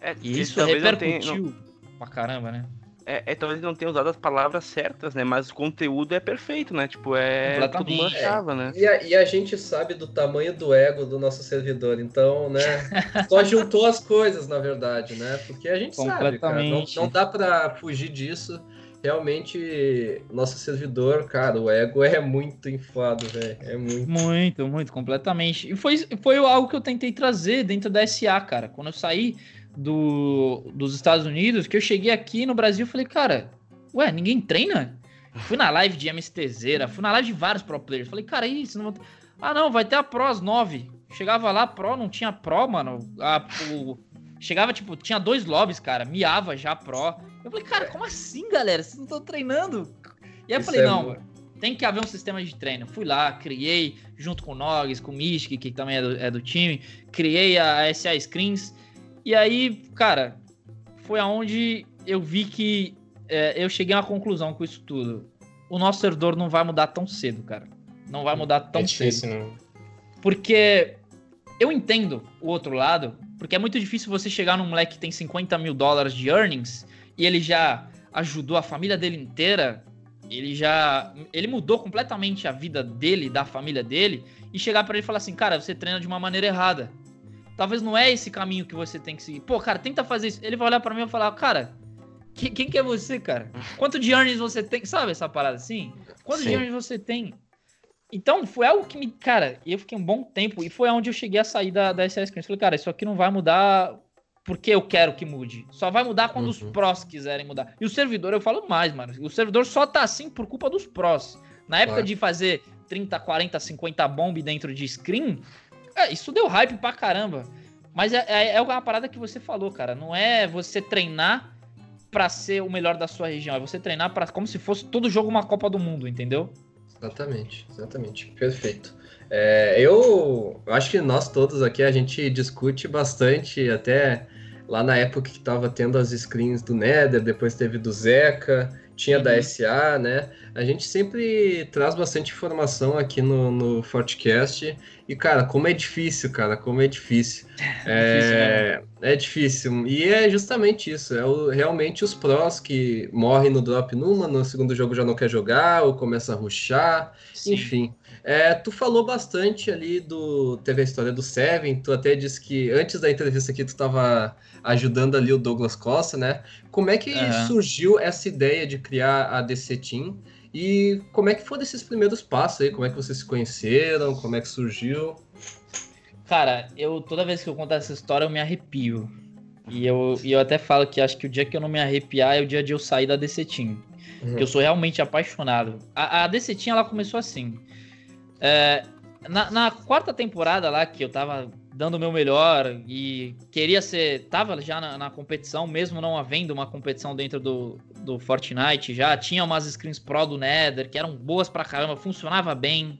É, e isso repercutiu não... pra caramba, né?
É, é, talvez não tenha usado as palavras certas, né? Mas o conteúdo é perfeito, né? Tipo, é tudo manchava, né?
E a, e a, gente sabe do tamanho do ego do nosso servidor, então, né? Só juntou as coisas, na verdade, né? Porque a gente sabe, cara, não, não dá para fugir disso. Realmente, nosso servidor, cara, o ego é muito inflado, velho. É muito.
Muito, muito, completamente. E foi, foi algo que eu tentei trazer dentro da SA, cara. Quando eu saí, do, dos Estados Unidos que eu cheguei aqui no Brasil e falei, cara, ué, ninguém treina? Fui na live de MSTZera, fui na live de vários pro players. Falei, cara, isso não. Ah, não, vai ter a Pro às 9. Chegava lá, Pro, não tinha Pro, mano. A, o... Chegava, tipo, tinha dois lobbies, cara. Miava já Pro. Eu falei, cara, como assim, galera? Vocês não estão treinando? E aí eu falei, é não, tem que haver um sistema de treino. Fui lá, criei, junto com o Nogs, com o Mystic, que também é do, é do time, criei a SA Screens e aí, cara, foi aonde eu vi que é, eu cheguei a uma conclusão com isso tudo. O nosso servidor não vai mudar tão cedo, cara. Não vai mudar tão é difícil, cedo. Não. Porque eu entendo o outro lado, porque é muito difícil você chegar num moleque que tem 50 mil dólares de earnings e ele já ajudou a família dele inteira, ele já. Ele mudou completamente a vida dele, da família dele, e chegar para ele e falar assim: cara, você treina de uma maneira errada talvez não é esse caminho que você tem que seguir. Pô, cara, tenta fazer isso. Ele vai olhar para mim e falar, cara, quem, quem que é você, cara? Quanto de earnings você tem? Sabe essa parada assim? Quanto Sim. de earnings você tem? Então, foi algo que me. Cara, eu fiquei um bom tempo e foi onde eu cheguei a sair da, da SS Screens. Falei, cara, isso aqui não vai mudar porque eu quero que mude. Só vai mudar quando uhum. os prós quiserem mudar. E o servidor, eu falo mais, mano. O servidor só tá assim por culpa dos prós. Na época claro. de fazer 30, 40, 50 bomb dentro de screen, é, isso deu hype pra caramba. Mas é, é, é uma parada que você falou, cara. Não é você treinar para ser o melhor da sua região. É você treinar para como se fosse todo jogo uma Copa do Mundo, entendeu?
Exatamente, exatamente. Perfeito. É, eu acho que nós todos aqui a gente discute bastante, até lá na época que estava tendo as screens do Nether, depois teve do Zeca, tinha uhum. da SA, né? A gente sempre traz bastante informação aqui no, no Fortcast. E, cara, como é difícil, cara, como é difícil. É, é, difícil, é, difícil. E é justamente isso. É o, realmente os prós que morrem no drop numa, no segundo jogo já não quer jogar, ou começa a ruxar, enfim. É, tu falou bastante ali do. Teve a história do Seven, tu até disse que antes da entrevista aqui tu estava ajudando ali o Douglas Costa, né? Como é que uhum. surgiu essa ideia de criar a DC Team? E como é que foram esses primeiros passos aí? Como é que vocês se conheceram? Como é que surgiu?
Cara, eu toda vez que eu conto essa história eu me arrepio. E eu, e eu até falo que acho que o dia que eu não me arrepiar é o dia de eu sair da DC Team. Uhum. Eu sou realmente apaixonado. A, a DC Team ela começou assim. É, na, na, quarta temporada lá, que eu tava dando o meu melhor e queria ser. Tava já na, na, competição, mesmo não havendo uma competição dentro do, do Fortnite, já tinha umas screens pro do Nether que eram boas pra caramba, funcionava bem.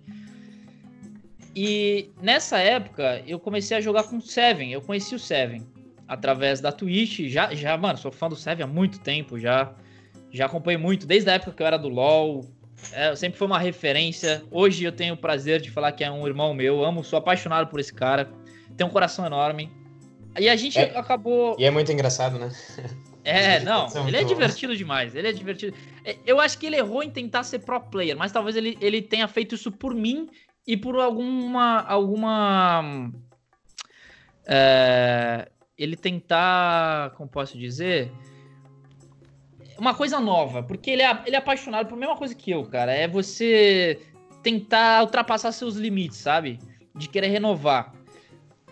E nessa época eu comecei a jogar com o Seven, eu conheci o Seven através da Twitch, já, já, mano, sou fã do Seven há muito tempo, já, já acompanhei muito, desde a época que eu era do LoL, é, sempre foi uma referência. Hoje eu tenho o prazer de falar que é um irmão meu. Amo, sou apaixonado por esse cara. Tem um coração enorme. E a gente é, acabou.
E é muito engraçado, né?
É, não, ele é divertido demais. Ele é divertido. É, eu acho que ele errou em tentar ser pro player, mas talvez ele, ele tenha feito isso por mim e por alguma. alguma. É, ele tentar. Como posso dizer? uma coisa nova, porque ele é, ele é apaixonado por a mesma coisa que eu, cara. É você tentar ultrapassar seus limites, sabe? De querer renovar.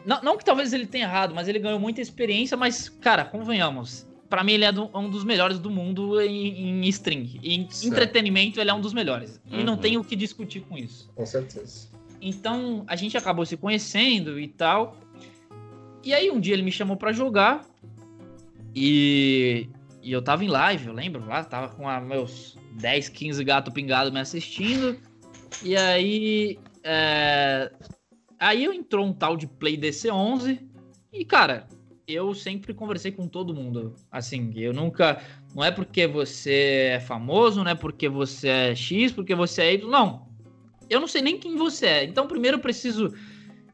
Não, não que talvez ele tenha errado, mas ele ganhou muita experiência, mas, cara, convenhamos. Para mim, ele é do, um dos melhores do mundo em, em string. Em certo. entretenimento, ele é um dos melhores. Uhum. E não uhum. tem o que discutir com isso.
Com certeza.
Então, a gente acabou se conhecendo e tal. E aí, um dia ele me chamou para jogar. E e eu tava em live, eu lembro, lá, tava com a, meus 10, 15 gato pingado me assistindo. E aí. É... Aí eu entrou um tal de Play DC11. E, cara, eu sempre conversei com todo mundo. Assim, eu nunca. Não é porque você é famoso, não é porque você é X, porque você é Y. Não. Eu não sei nem quem você é. Então, primeiro eu preciso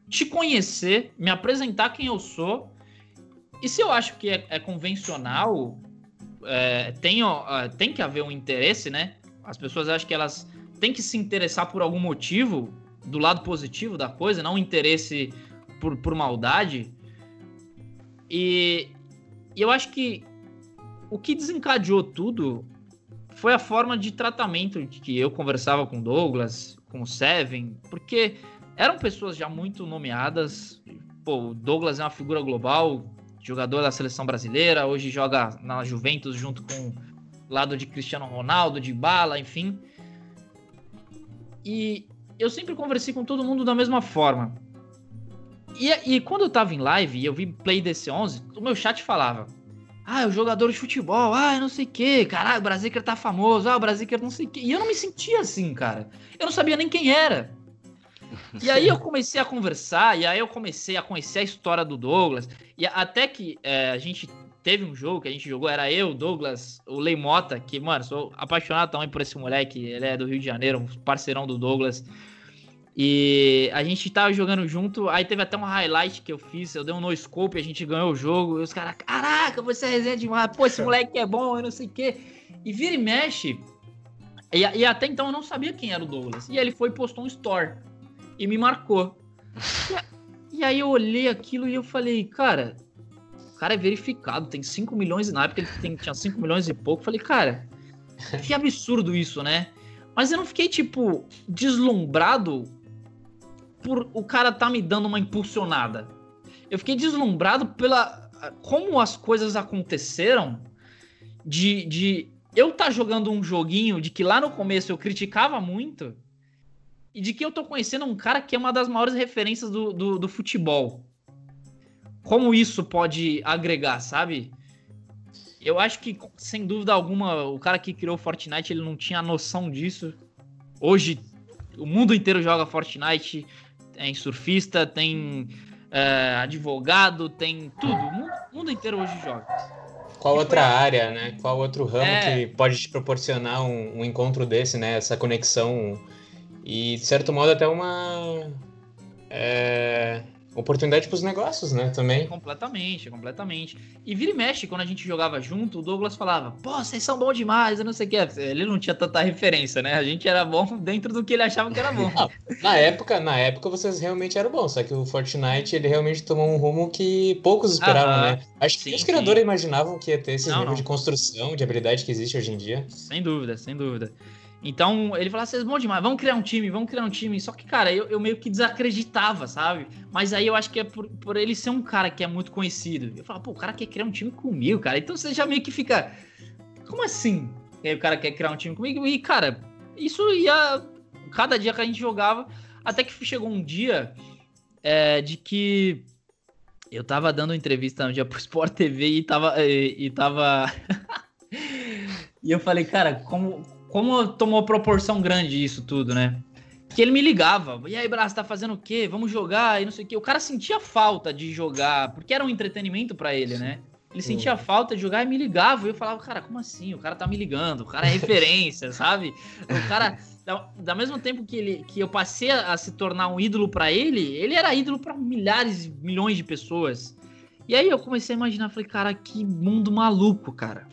te conhecer, me apresentar quem eu sou. E se eu acho que é, é convencional, é, tem, tem que haver um interesse, né? As pessoas acham que elas têm que se interessar por algum motivo, do lado positivo da coisa, não interesse por, por maldade. E, e eu acho que o que desencadeou tudo foi a forma de tratamento que eu conversava com Douglas, com o Seven, porque eram pessoas já muito nomeadas. Pô, o Douglas é uma figura global, jogador da seleção brasileira, hoje joga na Juventus junto com o lado de Cristiano Ronaldo, de Bala, enfim. E eu sempre conversei com todo mundo da mesma forma. E, e quando eu tava em live e eu vi Play DC11, o meu chat falava: Ah, é o jogador de futebol, ah, não sei o que, caralho, o Brasileiro tá famoso, ah, o Brasileiro não sei o que. E eu não me sentia assim, cara. Eu não sabia nem quem era. E aí eu comecei a conversar, e aí eu comecei a conhecer a história do Douglas. E até que é, a gente teve um jogo que a gente jogou, era eu, Douglas, o Lei Mota, que, mano, sou apaixonado também por esse moleque. Ele é do Rio de Janeiro, um parceirão do Douglas. E a gente tava jogando junto, aí teve até um highlight que eu fiz, eu dei um no scope, a gente ganhou o jogo, e os caras, caraca, você é resenha demais, pô, esse moleque é bom, eu não sei o quê. E vira e mexe, e, e, até então eu não sabia quem era o Douglas. E ele foi e postou um store e me marcou. E, e aí eu olhei aquilo e eu falei, cara, o cara é verificado, tem 5 milhões, na época ele tem, tinha 5 milhões e pouco. Falei, cara, que absurdo isso, né? Mas eu não fiquei, tipo, deslumbrado por o cara tá me dando uma impulsionada. Eu fiquei deslumbrado pela como as coisas aconteceram de, de eu tá jogando um joguinho de que lá no começo eu criticava muito e de que eu tô conhecendo um cara que é uma das maiores referências do, do, do futebol. Como isso pode agregar, sabe? Eu acho que, sem dúvida alguma, o cara que criou Fortnite ele não tinha noção disso. Hoje, o mundo inteiro joga Fortnite. Tem surfista, tem é, advogado, tem tudo. O mundo, mundo inteiro hoje joga.
Qual outra área, né? Qual outro ramo é... que pode te proporcionar um, um, encontro desse, né? Essa conexão e, de certo modo, até uma é, oportunidade para os negócios, né? Também.
Completamente, completamente. E vira e mexe, quando a gente jogava junto, o Douglas falava, pô, vocês são bons demais, eu não sei o que. Ele não tinha tanta referência, né? A gente era bom dentro do que ele achava que era bom.
na época, na época vocês realmente eram bons, só que o Fortnite, ele realmente tomou um rumo que poucos esperavam, né? Acho que sim, os criadores sim. imaginavam que ia ter esse não, nível não. de construção, de habilidade que existe hoje em dia.
Sem dúvida, sem dúvida. Então ele falou: vocês bom demais, vamos criar um time, vamos criar um time. Só que, cara, eu, eu meio que desacreditava, sabe? Mas aí eu acho que é por, por ele ser um cara que é muito conhecido. Eu falava, pô, o cara quer criar um time comigo, cara. Então você já meio que fica. Como assim? E aí o cara quer criar um time comigo? E, cara, isso ia. Cada dia que a gente jogava. Até que chegou um dia é, de que eu tava dando entrevista um dia pro Sport TV e tava. E, e tava. e eu falei, cara, como, como tomou proporção grande isso tudo, né? Que ele me ligava, e aí, Braço, tá fazendo o quê? Vamos jogar e não sei o quê. O cara sentia falta de jogar, porque era um entretenimento para ele, né? Ele sentia falta de jogar e me ligava. E eu falava, cara, como assim? O cara tá me ligando, o cara é referência, sabe? O cara, da, da mesmo tempo que, ele, que eu passei a, se tornar um ídolo para ele, ele era ídolo para milhares, milhões de pessoas. E aí eu comecei a imaginar, falei, cara, que mundo maluco, cara.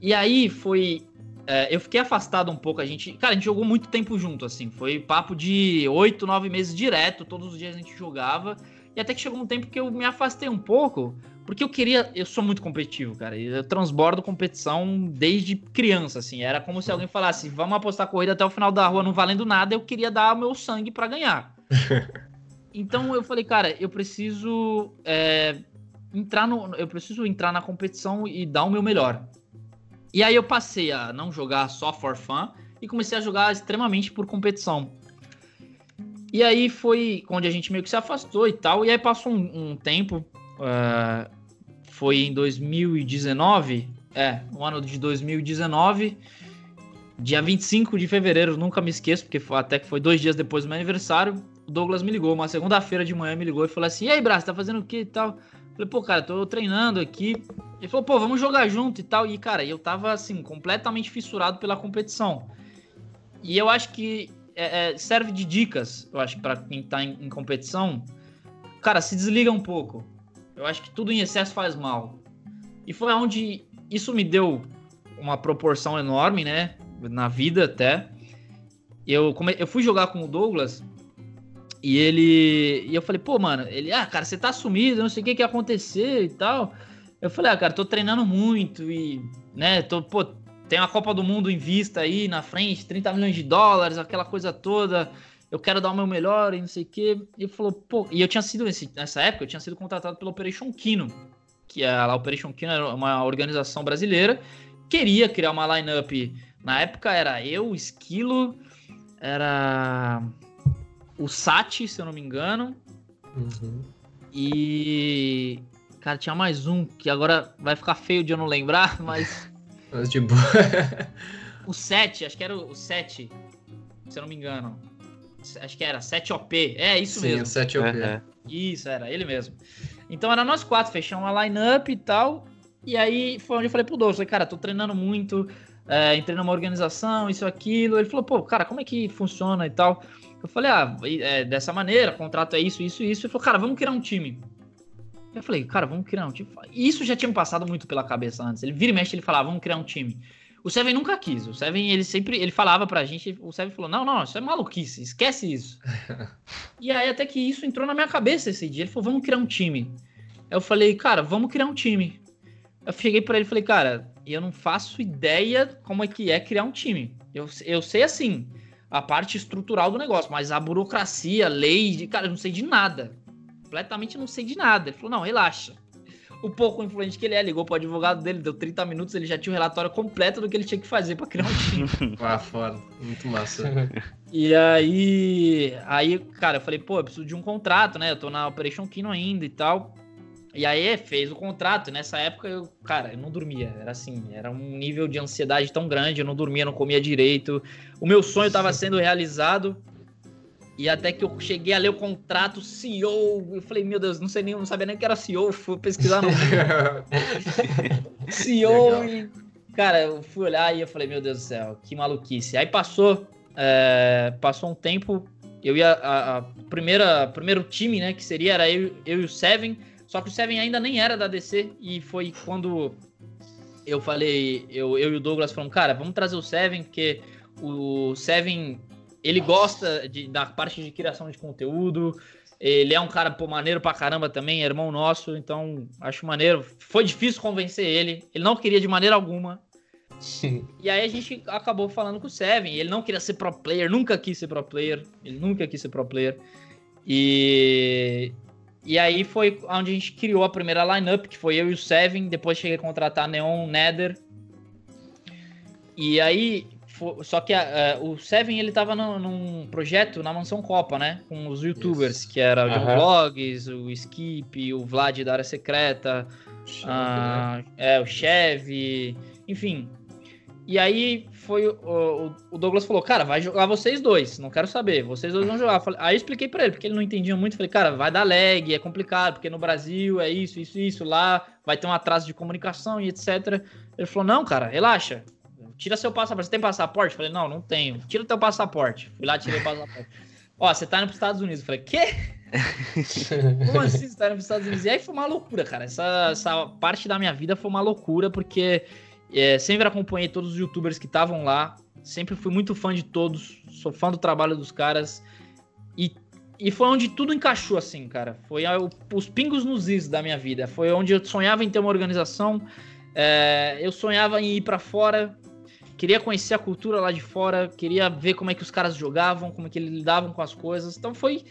E aí foi é, eu fiquei afastado um pouco. A gente, cara, a gente jogou muito tempo junto, assim. Foi papo de oito, nove meses direto. Todos os dias a gente jogava. E até que chegou um tempo que eu me afastei um pouco, porque eu queria. Eu sou muito competitivo, cara. Eu transbordo competição desde criança, assim. Era como se alguém falasse: vamos apostar corrida até o final da rua, não valendo nada. Eu queria dar o meu sangue para ganhar. então eu falei, cara, eu preciso. É, entrar no, eu preciso entrar na competição e dar o meu melhor. E aí eu passei a não jogar só for fun e comecei a jogar extremamente por competição. E aí foi onde a gente meio que se afastou e tal. E aí passou um, um tempo. Uh, foi em 2019. É, no ano de 2019. Dia 25 de fevereiro, nunca me esqueço, porque foi, até que foi dois dias depois do meu aniversário. O Douglas me ligou, uma segunda-feira de manhã me ligou e falou assim: E aí, Braço, tá fazendo o que e tal? Falei, pô, cara, tô treinando aqui. Ele falou, pô, vamos jogar junto e tal. E, cara, eu tava, assim, completamente fissurado pela competição. E eu acho que é, é, serve de dicas, eu acho, para quem tá em, em, competição. Cara, se desliga um pouco. Eu acho que tudo em excesso faz mal. E foi onde isso me deu uma proporção enorme, né? Na vida até. Eu, come... eu fui jogar com o Douglas e ele. E eu falei, pô, mano, ele, ah, cara, você tá sumido, não sei o que que ia acontecer e tal. Eu falei, ah, cara, tô treinando muito e, né, tô, pô, tem uma Copa do Mundo em vista aí na frente, 30 milhões de dólares, aquela coisa toda. Eu quero dar o meu melhor e não sei o quê. E ele falou, pô, e eu tinha sido, nessa época, eu tinha sido contratado pela Operation Kino, que é, a Operation Kino era uma organização brasileira, queria criar uma lineup. Na época era eu, Esquilo, era o Sati, se eu não me engano. Uhum. E. Cara, tinha mais um que agora vai ficar feio de eu não lembrar, mas.
Mas de boa.
o 7, acho que era o 7, se eu não me engano. Acho que era 7OP. É, isso Sim, mesmo.
Sim, 7OP.
Uhum. Isso, era ele mesmo. Então era nós quatro, fechamos uma line-up e tal. E aí foi onde eu falei pro Douglas, falei, cara, tô treinando muito, é, entrei numa organização, isso, aquilo. Ele falou, pô, cara, como é que funciona e tal? Eu falei, ah, é dessa maneira, contrato é isso, isso, isso. Ele falou, cara, vamos criar um time. Eu falei, cara, vamos criar um time. Isso já tinha me passado muito pela cabeça antes. Ele vira e mexe, ele falava, vamos criar um time. O Seven nunca quis. O Seven, ele sempre, ele falava pra gente, o Seven falou, não, não, isso é maluquice, esquece isso. e aí até que isso entrou na minha cabeça esse dia. Ele falou, vamos criar um time. Eu falei, cara, vamos criar um time. Eu cheguei para ele e falei, cara, eu não faço ideia como é que é criar um time. Eu, eu sei assim, a parte estrutural do negócio, mas a burocracia, lei, cara, eu não sei de nada. Completamente não sei de nada. Ele falou: não, relaxa. o pouco influente que ele é, ligou pro advogado dele, deu 30 minutos, ele já tinha o relatório completo do que ele tinha que fazer para criar um time.
ah, foda. Muito massa.
e aí, aí, cara, eu falei, pô, eu preciso de um contrato, né? Eu tô na Operation Kino ainda e tal. E aí fez o contrato. Nessa época, eu, cara, eu não dormia. Era assim, era um nível de ansiedade tão grande, eu não dormia, não comia direito. O meu sonho estava sendo realizado. E até que eu cheguei a ler o contrato, CEO, eu falei, meu Deus, não sei nem, não sabia nem que era CEO, fui pesquisar no CEO e, cara, eu fui olhar e eu falei, meu Deus do céu, que maluquice. Aí passou, é, passou um tempo, eu ia, a, a, primeira, primeiro time, né, que seria, era eu, eu e o Seven, só que o Seven ainda nem era da DC e foi quando eu falei, eu, eu e o Douglas falamos, cara, vamos trazer o Seven, porque o Seven ele gosta de, da parte de criação de conteúdo. Ele é um cara pô, maneiro pra caramba também, é irmão nosso, então acho maneiro. Foi difícil convencer ele, ele não queria de maneira alguma. Sim. E aí a gente acabou falando com o Seven. Ele não queria ser pro player, nunca quis ser pro player. Ele nunca quis ser pro player. E, e aí foi onde a gente criou a primeira lineup, que foi eu e o Seven. Depois cheguei a contratar Neon Nether. E aí só que a, a, o Seven ele tava no, num projeto na Mansão Copa, né? Com os youtubers, Isso. que era o John. Vlogs, o Skip, o Vlad da área secreta, a, né? é, o Chevy, enfim. E aí foi o, o, Douglas falou, cara, vai jogar vocês dois, não quero saber, vocês dois vão jogar. Aí eu expliquei para ele, porque ele não entendia muito, falei, cara, vai dar lag, é complicado, porque no Brasil é isso, isso, isso, lá vai ter um atraso de comunicação e etc. Ele falou, não, cara, relaxa, tira seu passaporte. Você tem passaporte? Falei, não, não tenho. Tira teu passaporte. Fui lá, tirei o passaporte. Ó, você tá indo pros Estados Unidos. Falei, quê? Como assim você tá indo pros Estados Unidos? E aí foi uma loucura, cara. Essa, essa parte da minha vida foi uma loucura, porque é, sempre acompanhei todos os youtubers que estavam lá. Sempre fui muito fã de todos. Sou fã do trabalho dos caras. E, e foi onde tudo encaixou, assim, cara. Foi os pingos nos is da minha vida. Foi onde eu sonhava em ter uma organização. É, eu sonhava em ir para fora, queria conhecer a cultura lá de fora, queria ver como é que os caras jogavam, como é que eles lidavam com as coisas. Então foi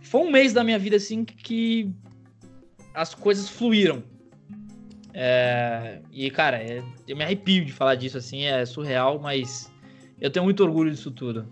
foi um mês da minha vida assim que as coisas fluíram. É, e cara, é, eu me arrepio de falar disso assim, é surreal, mas eu tenho muito orgulho disso tudo.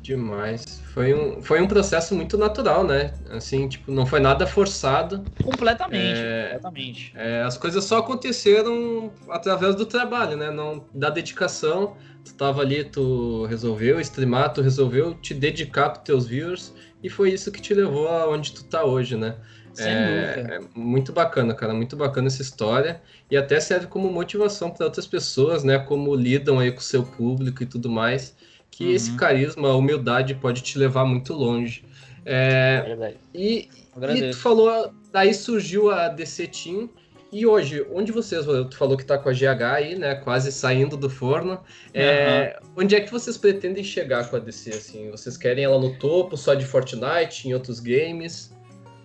Demais. Foi um, foi um processo muito natural, né? Assim, tipo, não foi nada forçado.
Completamente, é, completamente.
É, as coisas só aconteceram através do trabalho, né? Não da dedicação. Tu tava ali, tu resolveu streamar, tu resolveu te dedicar pros teus viewers e foi isso que te levou aonde tu tá hoje, né?
Sem é,
é, muito bacana, cara, muito bacana essa história e até serve como motivação para outras pessoas, né? Como lidam aí com o seu público e tudo mais que uhum. esse carisma, a humildade pode te levar muito longe. É, é verdade. E, e tu falou, daí surgiu a DC Team. E hoje, onde vocês, tu falou que tá com a GH aí, né, quase saindo do forno, uhum. é, onde é que vocês pretendem chegar com a DC, assim? Vocês querem ela no topo, só de Fortnite, em outros games?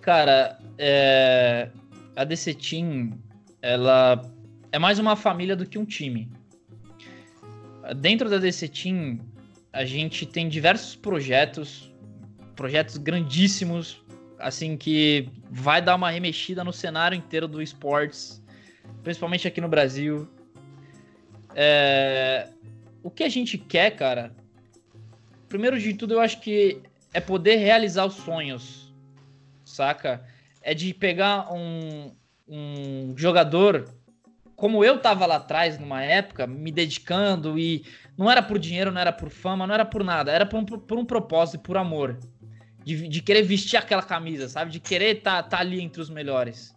Cara, é, a DC Team, ela é mais uma família do que um time. Dentro da DC Team, a gente tem diversos projetos, projetos grandíssimos, assim, que vai dar uma remexida no cenário inteiro do esportes, principalmente aqui no Brasil. É... O que a gente quer, cara, primeiro de tudo, eu acho que é poder realizar os sonhos, saca? É de pegar um, um jogador como eu tava lá atrás, numa época, me dedicando e não era por dinheiro, não era por fama, não era por nada, era por um, por um propósito, por amor. De, de, querer vestir aquela camisa, sabe? De querer estar tá, tá ali entre os melhores.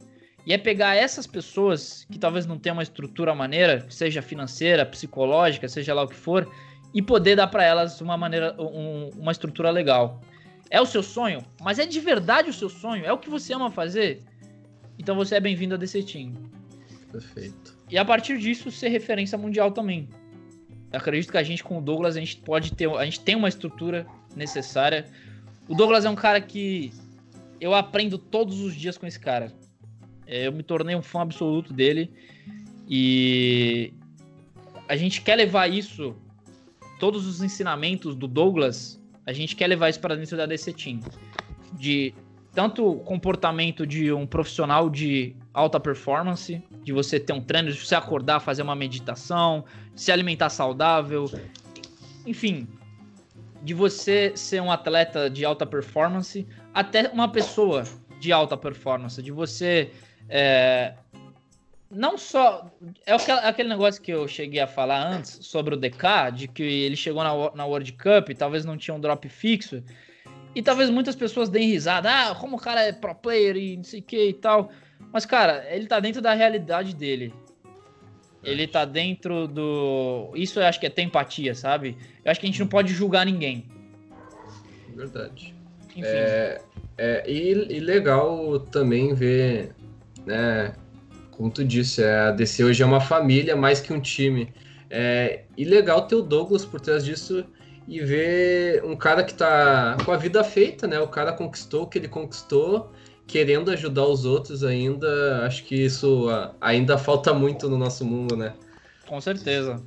E é pegar essas pessoas que talvez não tenham uma estrutura maneira, seja financeira, psicológica, seja lá o que for, e poder dar para elas uma maneira, um, uma estrutura legal. É o seu sonho, mas é de verdade o seu sonho, é o que você ama fazer. Então você é bem-vindo a DC Team.
Perfeito.
E a partir disso ser referência mundial também. Eu acredito que a gente com o Douglas a gente pode ter, a gente tem uma estrutura necessária. O Douglas é um cara que eu aprendo todos os dias com esse cara. É, eu me tornei um fã absoluto dele e a gente quer levar isso, todos os ensinamentos do Douglas, a gente quer levar isso para dentro da DC Team. De tanto comportamento de um profissional de alta performance, de você ter um treino, de você acordar, fazer uma meditação, se alimentar saudável, enfim, de você ser um atleta de alta performance até uma pessoa de alta performance, de você é, não só é aquele negócio que eu cheguei a falar antes sobre o DK, de que ele chegou na, na World Cup, talvez não tinha um drop fixo, e talvez muitas pessoas deem risada, ah, como o cara é pro player e não sei o que e tal. Mas, cara, ele tá dentro da realidade dele. Ele tá dentro do. Isso eu acho que é ter empatia, sabe? Eu acho que a gente não pode julgar ninguém.
Verdade. Enfim. É, é, e, e legal também ver, né? Como tu disse, é, a DC hoje é uma família mais que um time. É, e legal ter o Douglas por trás disso e ver um cara que tá com a vida feita, né? O cara conquistou o que ele conquistou querendo ajudar os outros ainda, acho que isso ainda falta muito no nosso mundo, né?
Com certeza.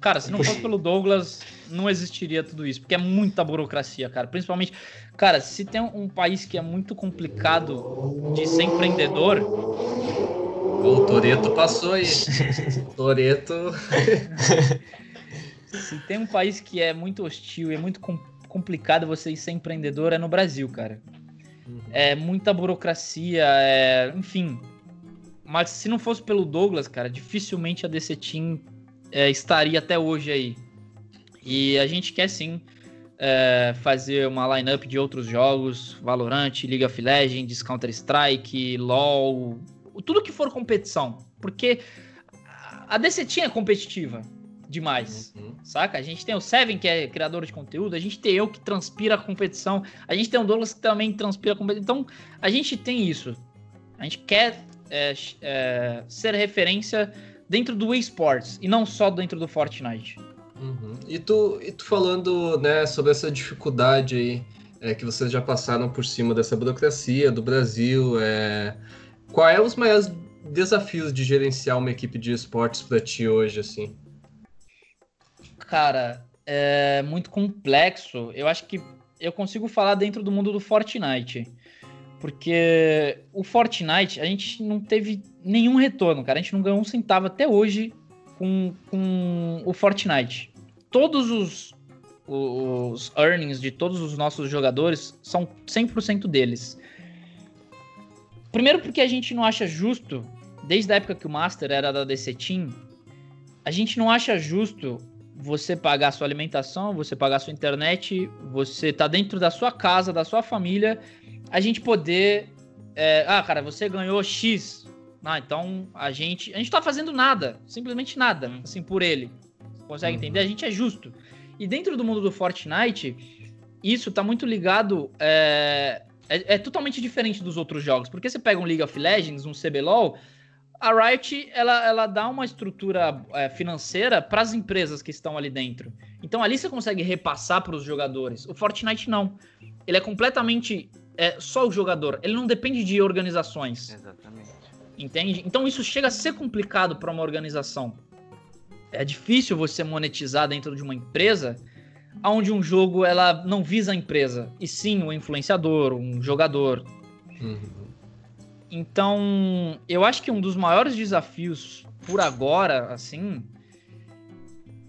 Cara, se não fosse pelo Douglas, não existiria tudo isso, porque é muita burocracia, cara. Principalmente, cara, se tem um país que é muito complicado de ser empreendedor.
O Toreto passou aí. Toreto.
se tem um país que é muito hostil e é muito complicado você ser empreendedor, é no Brasil, cara. Uhum. É muita burocracia, é... enfim. Mas se não fosse pelo Douglas, cara, dificilmente a DC Team é, estaria até hoje aí. E a gente quer sim é, fazer uma lineup de outros jogos, Valorant, League of Legends, Counter-Strike, LoL, tudo que for competição. Porque a DC Team é competitiva demais, uhum. saca? A gente tem o Seven, que é criador de conteúdo, a gente tem eu, que transpira a competição, a gente tem o Douglas, que também transpira a competição. Então, a gente tem isso. A gente quer é, é, ser referência dentro do esports e não só dentro do Fortnite.
Uhum. E, tu, e tu falando né, sobre essa dificuldade aí, é, que vocês já passaram por cima dessa burocracia do Brasil, é, qual é os maiores desafios de gerenciar uma equipe de esportes para ti hoje, assim?
cara, é muito complexo. Eu acho que eu consigo falar dentro do mundo do Fortnite. Porque o Fortnite, a gente não teve nenhum retorno, cara. A gente não ganhou um centavo até hoje com, com o Fortnite. Todos os, os earnings de todos os nossos jogadores são 100% deles. Primeiro porque a gente não acha justo, desde a época que o Master era da DC Team, a gente não acha justo você pagar sua alimentação, você pagar sua internet, você tá dentro da sua casa, da sua família, a gente poder. É, ah, cara, você ganhou X. Ah, então a gente. A gente tá fazendo nada, simplesmente nada, uhum. assim, por ele. Consegue uhum. entender? A gente é justo. E dentro do mundo do Fortnite, isso tá muito ligado. É, é, é totalmente diferente dos outros jogos. Porque você pega um League of Legends, um CBLOL a Riot ela, ela dá uma estrutura é, financeira para as empresas que estão ali dentro. Então ali você consegue repassar para os jogadores. O Fortnite não. Ele é completamente é, só o jogador. Ele não depende de organizações. Exatamente. Entende? Então isso chega a ser complicado para uma organização. É difícil você monetizar dentro de uma empresa onde um jogo ela não visa a empresa, e sim o influenciador, um jogador. Uhum. Então, eu acho que um dos maiores desafios por agora, assim,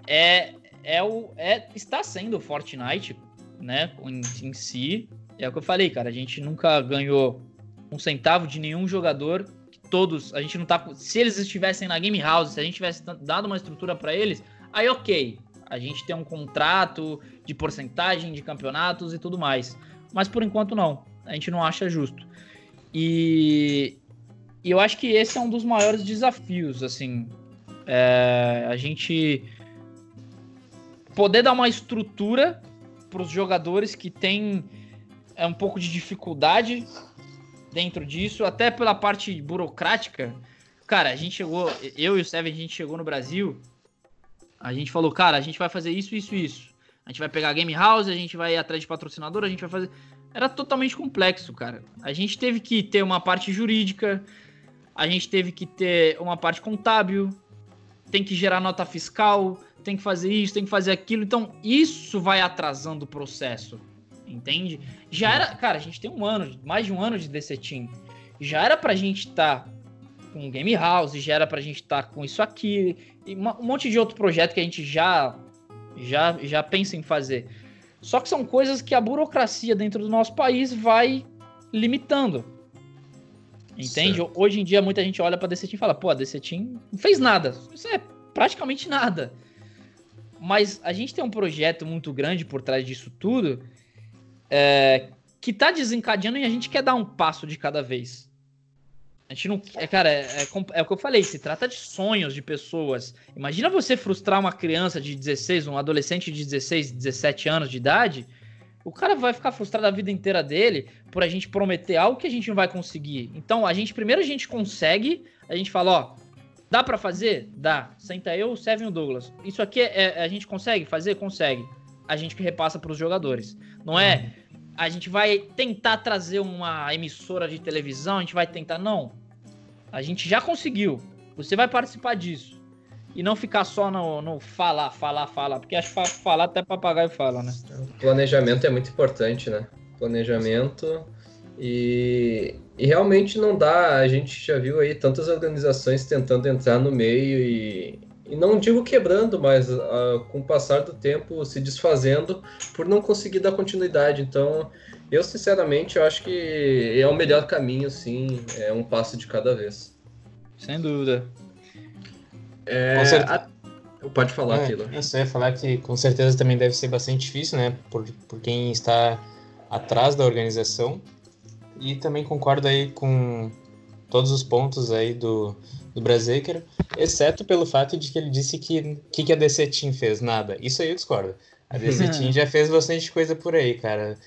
é, é o é está sendo o Fortnite, né, em, em si. É o que eu falei, cara, a gente nunca ganhou um centavo de nenhum jogador. Todos, a gente não tá. Se eles estivessem na Game House, se a gente tivesse dado uma estrutura para eles, aí ok. A gente tem um contrato de porcentagem de campeonatos e tudo mais. Mas por enquanto não. A gente não acha justo. E, e eu acho que esse é um dos maiores desafios, assim. É, a gente poder dar uma estrutura para os jogadores que têm é, um pouco de dificuldade dentro disso, até pela parte burocrática. Cara, a gente chegou, eu e o Seven, a gente chegou no Brasil, a gente falou, cara, a gente vai fazer isso, isso, isso. A gente vai pegar a Game House, a gente vai atrás de patrocinador, a gente vai fazer era totalmente complexo, cara. A gente teve que ter uma parte jurídica, a gente teve que ter uma parte contábil, tem que gerar nota fiscal, tem que fazer isso, tem que fazer aquilo. Então, isso vai atrasando o processo, entende? Já era, cara, a gente tem um ano, mais de um ano de DC Team. Já era pra gente estar tá com Game House, já era pra gente estar tá com isso aqui, e um monte de outro projeto que a gente já, já, já pensa em fazer. Só que são coisas que a burocracia dentro do nosso país vai limitando. Entende? Certo. Hoje em dia muita gente olha para DC Team e fala: "Pô, a DC Team não fez nada". Isso é praticamente nada. Mas a gente tem um projeto muito grande por trás disso tudo, é, que tá desencadeando e a gente quer dar um passo de cada vez. A gente não. É, cara, é, é, é, o que eu falei, se trata de sonhos de pessoas. Imagina você frustrar uma criança de 16, um adolescente de 16, 17 anos de idade. O cara vai ficar frustrado a vida inteira dele por a gente prometer algo que a gente não vai conseguir. Então, a gente primeiro a gente consegue, a gente fala, ó, dá para fazer? Dá. Senta eu, o Seven e o Douglas. Isso aqui é, é, a gente consegue fazer? Consegue. A gente que repassa para os jogadores. Não é a gente vai tentar trazer uma emissora de televisão, a gente vai tentar. Não. A gente já conseguiu. Você vai participar disso. E não ficar só no, no falar, falar, falar. Porque acho que falar até papagaio fala, né?
Planejamento é muito importante, né? Planejamento. E, e realmente não dá. A gente já viu aí tantas organizações tentando entrar no meio e, e não digo quebrando, mas uh, com o passar do tempo se desfazendo por não conseguir dar continuidade. Então, eu sinceramente eu acho que é o melhor caminho, sim, é um passo de cada vez.
Sem dúvida.
É, a... Pode falar, é, aquilo.
Eu sei falar que com certeza também deve ser bastante difícil, né, por, por quem está atrás da organização. E também concordo aí com todos os pontos aí do, do Braziker, exceto pelo fato de que ele disse que que, que a DC Team fez? Nada. Isso aí eu discordo. A DC Team já fez bastante coisa por aí, cara.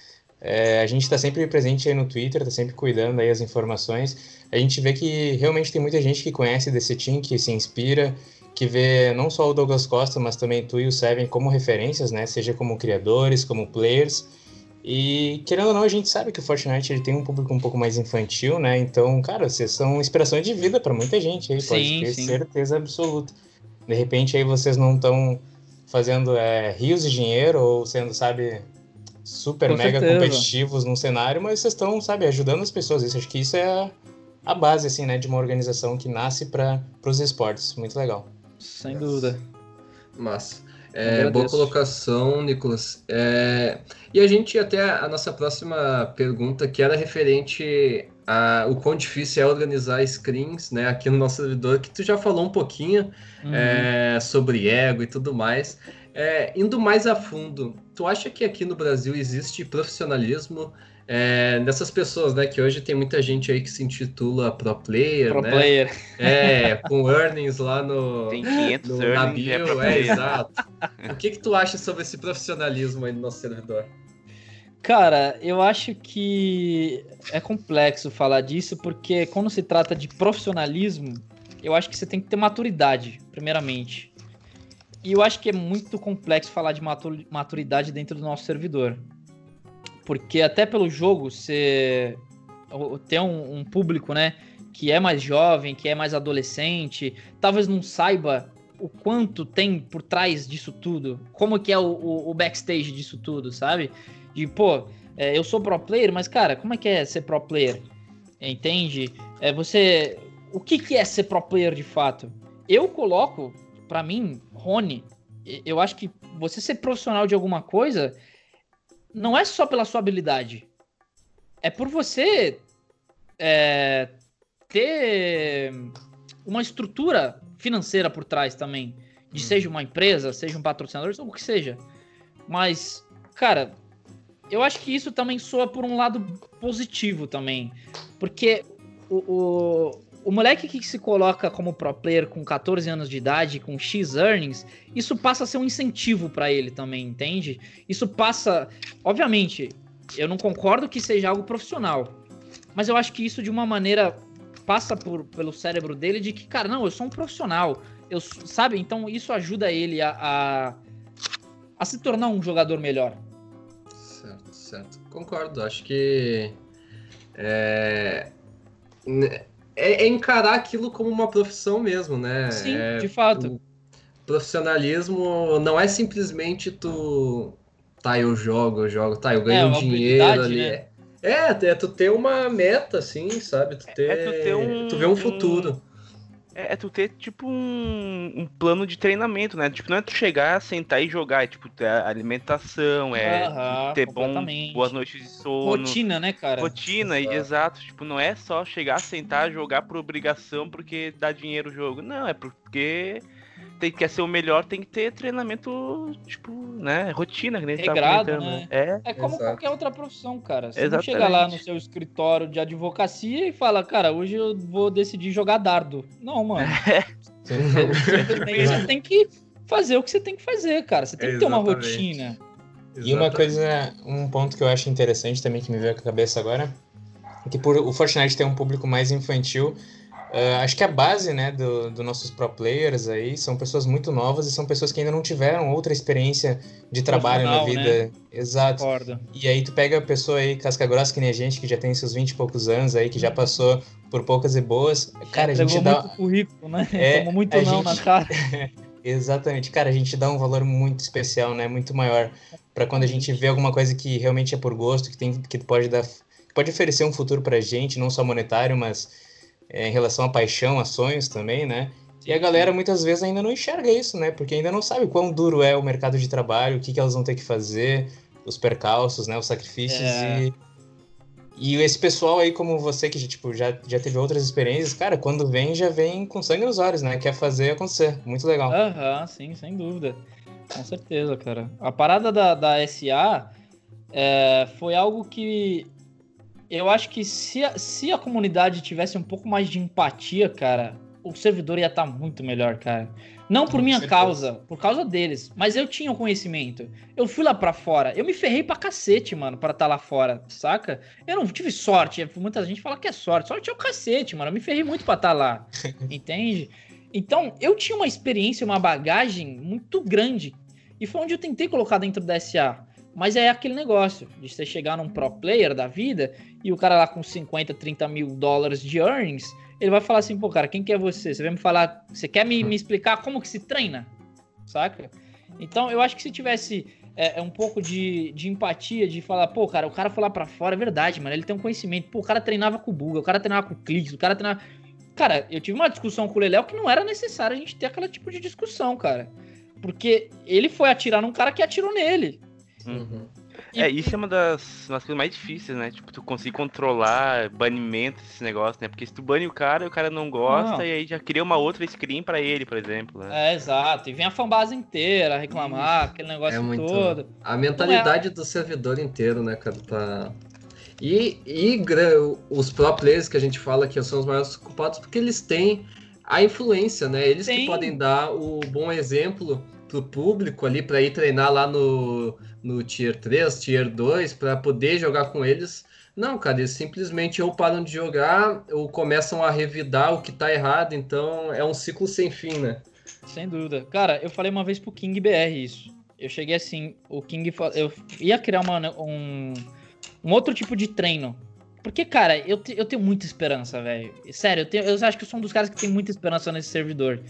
É, a gente está sempre presente aí no Twitter, está sempre cuidando aí as informações. A gente vê que realmente tem muita gente que conhece DC Team, que se inspira, que vê não só o Douglas Costa, mas também tu e o Seven como referências, né? Seja como criadores, como players. E querendo ou não, a gente sabe que o Fortnite ele tem um público um pouco mais infantil, né? Então, cara, vocês são inspiração de vida para muita gente aí, pode sim, ter sim. certeza absoluta. De repente aí vocês não estão fazendo é, rios de dinheiro ou sendo, sabe, super Com mega certeza. competitivos num cenário, mas vocês estão, sabe, ajudando as pessoas. Isso, acho que isso é a base, assim, né, de uma organização que nasce para os esportes. Muito legal.
Sem dúvida.
Massa. É, boa colocação, Nicolas. É, e a gente até a nossa próxima pergunta, que era referente a o quão difícil é organizar screens, né, aqui no nosso servidor, que tu já falou um pouquinho uhum. é, sobre ego e tudo mais. É, indo mais a fundo, tu acha que aqui no Brasil existe profissionalismo é, dessas pessoas, né? Que hoje tem muita gente aí que se intitula pro player, pro né? player. É, com earnings lá no,
tem 500 no, earnings na
bio, é, é exato. O que que tu acha sobre esse profissionalismo aí no nosso servidor?
Cara, eu acho que é complexo falar disso, porque quando se trata de profissionalismo, eu acho que você tem que ter maturidade, primeiramente. E eu acho que é muito complexo falar de maturidade dentro do nosso servidor. Porque até pelo jogo, você tem um, um, público, né, que é mais jovem, que é mais adolescente, talvez não saiba o quanto tem por trás disso tudo, como que é o, o, o backstage disso tudo, sabe? De, pô, é, eu sou pro player, mas, cara, como é que é ser pro player? Entende? É, você... O que, que é ser pro player de fato? Eu coloco, para mim, Rony, eu acho que você ser profissional de alguma coisa não é só pela sua habilidade. É por você é, ter uma estrutura financeira por trás também. De hum. seja uma empresa, seja um patrocinador, ou o que seja. Mas, cara, eu acho que isso também soa por um lado positivo também. Porque o, o, o moleque que se coloca como pro player com 14 anos de idade, com X earnings, isso passa a ser um incentivo para ele também, entende? Isso passa. Obviamente, eu não concordo que seja algo profissional. Mas eu acho que isso, de uma maneira, passa por, pelo cérebro dele de que, cara, não, eu sou um profissional. Eu, sabe? Então isso ajuda ele a, a, a se tornar um jogador melhor.
Certo, certo. Concordo. Acho que. É, é, é, encarar aquilo como uma profissão mesmo, né?
Sim,
é,
de fato.
profissionalismo não é simplesmente tu. Tá, eu jogo, eu jogo, tá, eu ganho é, dinheiro ali. Né? É, é, é tu ter uma meta, assim, sabe? Tu ter. É tu, ter um, tu ver um futuro.
é, é, tu ter, tipo, um, um, plano de treinamento, né? Tipo, não é tu chegar, sentar e jogar, é tipo, ter alimentação, é ter bom, boas noites de sono.
Rotina, né, cara?
Rotina, exato. exato. Tipo, não é só chegar, sentar, jogar por obrigação porque dá dinheiro o jogo. Não, é porque tem, quer ser o melhor, tem que ter treinamento, tipo, né? Rotina, que nem
Regrado, né? né? É, é como Exato. qualquer outra profissão, cara. Você Exatamente. não chega lá no seu escritório de advocacia e fala, cara, hoje eu vou decidir jogar dardo. Não, mano. É. Você tem que fazer o que você tem que fazer, cara. Você tem que ter uma rotina.
Exatamente. E uma coisa, um ponto que eu acho interessante também que me veio à cabeça agora, é que por o Fortnite ter um público mais infantil, Uh, acho que a base, né, dos do nossos pro players aí são pessoas muito novas e são pessoas que ainda não tiveram outra experiência de trabalho na vida. Né? Exato. Concordo. E aí tu pega a pessoa aí, casca grossa que nem a gente, que já tem seus 20 e poucos anos aí, que já passou por poucas e boas. Cara, a gente dá...
muito currículo, né? É, Tomou muito não gente... na cara.
Exatamente. Cara, a gente dá um valor muito especial, né? Muito maior para quando a gente vê alguma coisa que realmente é por gosto, que tem que pode dar pode oferecer um futuro pra gente, não só monetário, mas é, em relação à paixão, a sonhos também, né? E a galera muitas vezes ainda não enxerga isso, né? Porque ainda não sabe quão duro é o mercado de trabalho, o que, que elas vão ter que fazer, os percalços, né? Os sacrifícios é. e... E esse pessoal aí, como você, que tipo, já, já teve outras experiências, cara, quando vem, já vem com sangue nos olhos, né? Quer fazer acontecer. Muito legal.
Aham, uhum, sim, sem dúvida. Com certeza, cara. A parada da, da SA é, foi algo que eu acho que se a, se a comunidade tivesse um pouco mais de empatia, cara, o servidor ia estar tá muito melhor, cara. Não por Com minha certeza. causa, por causa deles. Mas eu tinha o conhecimento. Eu fui lá para fora. Eu me ferrei pra cacete, mano, pra estar tá lá fora, saca? Eu não tive sorte. Muita gente fala que é sorte. Sorte é o cacete, mano. Eu me ferrei muito pra estar tá lá. entende? Então, eu tinha uma experiência, uma bagagem muito grande. E foi onde eu tentei colocar dentro da SA. Mas é aquele negócio de você chegar num pro player da vida e o cara lá com 50, 30 mil dólares de earnings, ele vai falar assim, pô, cara, quem que é você? Você vai me falar, você quer me, me explicar como que se treina? Saca? Então, eu acho que se tivesse é, é, um pouco de, de empatia, de falar, pô, cara, o cara foi lá pra fora, é verdade, mano, ele tem um conhecimento. Pô, o cara treinava com o Buga, o cara treinava com o Clix, o cara treinava... Cara, eu tive uma discussão com o Leléo que não era necessário a gente ter aquele tipo de discussão, cara. Porque ele foi atirar num cara que atirou nele.
Uhum. É, isso é uma das, das coisas mais difíceis, né? Tipo, tu conseguir controlar banimento desse negócio, né? Porque se tu bane o cara, o cara não gosta não. e aí já cria uma outra screen para ele, por exemplo.
Né? É, exato. E vem a fanbase inteira reclamar, isso. aquele negócio é muito... todo.
A mentalidade é... do servidor inteiro, né, cara? Tá... E, e os pro players que a gente fala que são os maiores culpados porque eles têm a influência, né? Eles Sim. que podem dar o bom exemplo pro público ali para ir treinar lá no, no Tier 3, Tier 2, para poder jogar com eles. Não, cara, eles simplesmente ou param de jogar ou começam a revidar o que tá errado, então é um ciclo sem fim, né?
Sem dúvida. Cara, eu falei uma vez pro King BR isso. Eu cheguei assim, o King eu ia criar uma, um, um outro tipo de treino. Porque, cara, eu, te, eu tenho muita esperança, velho. Sério, eu, tenho, eu acho que eu sou um dos caras que tem muita esperança nesse servidor.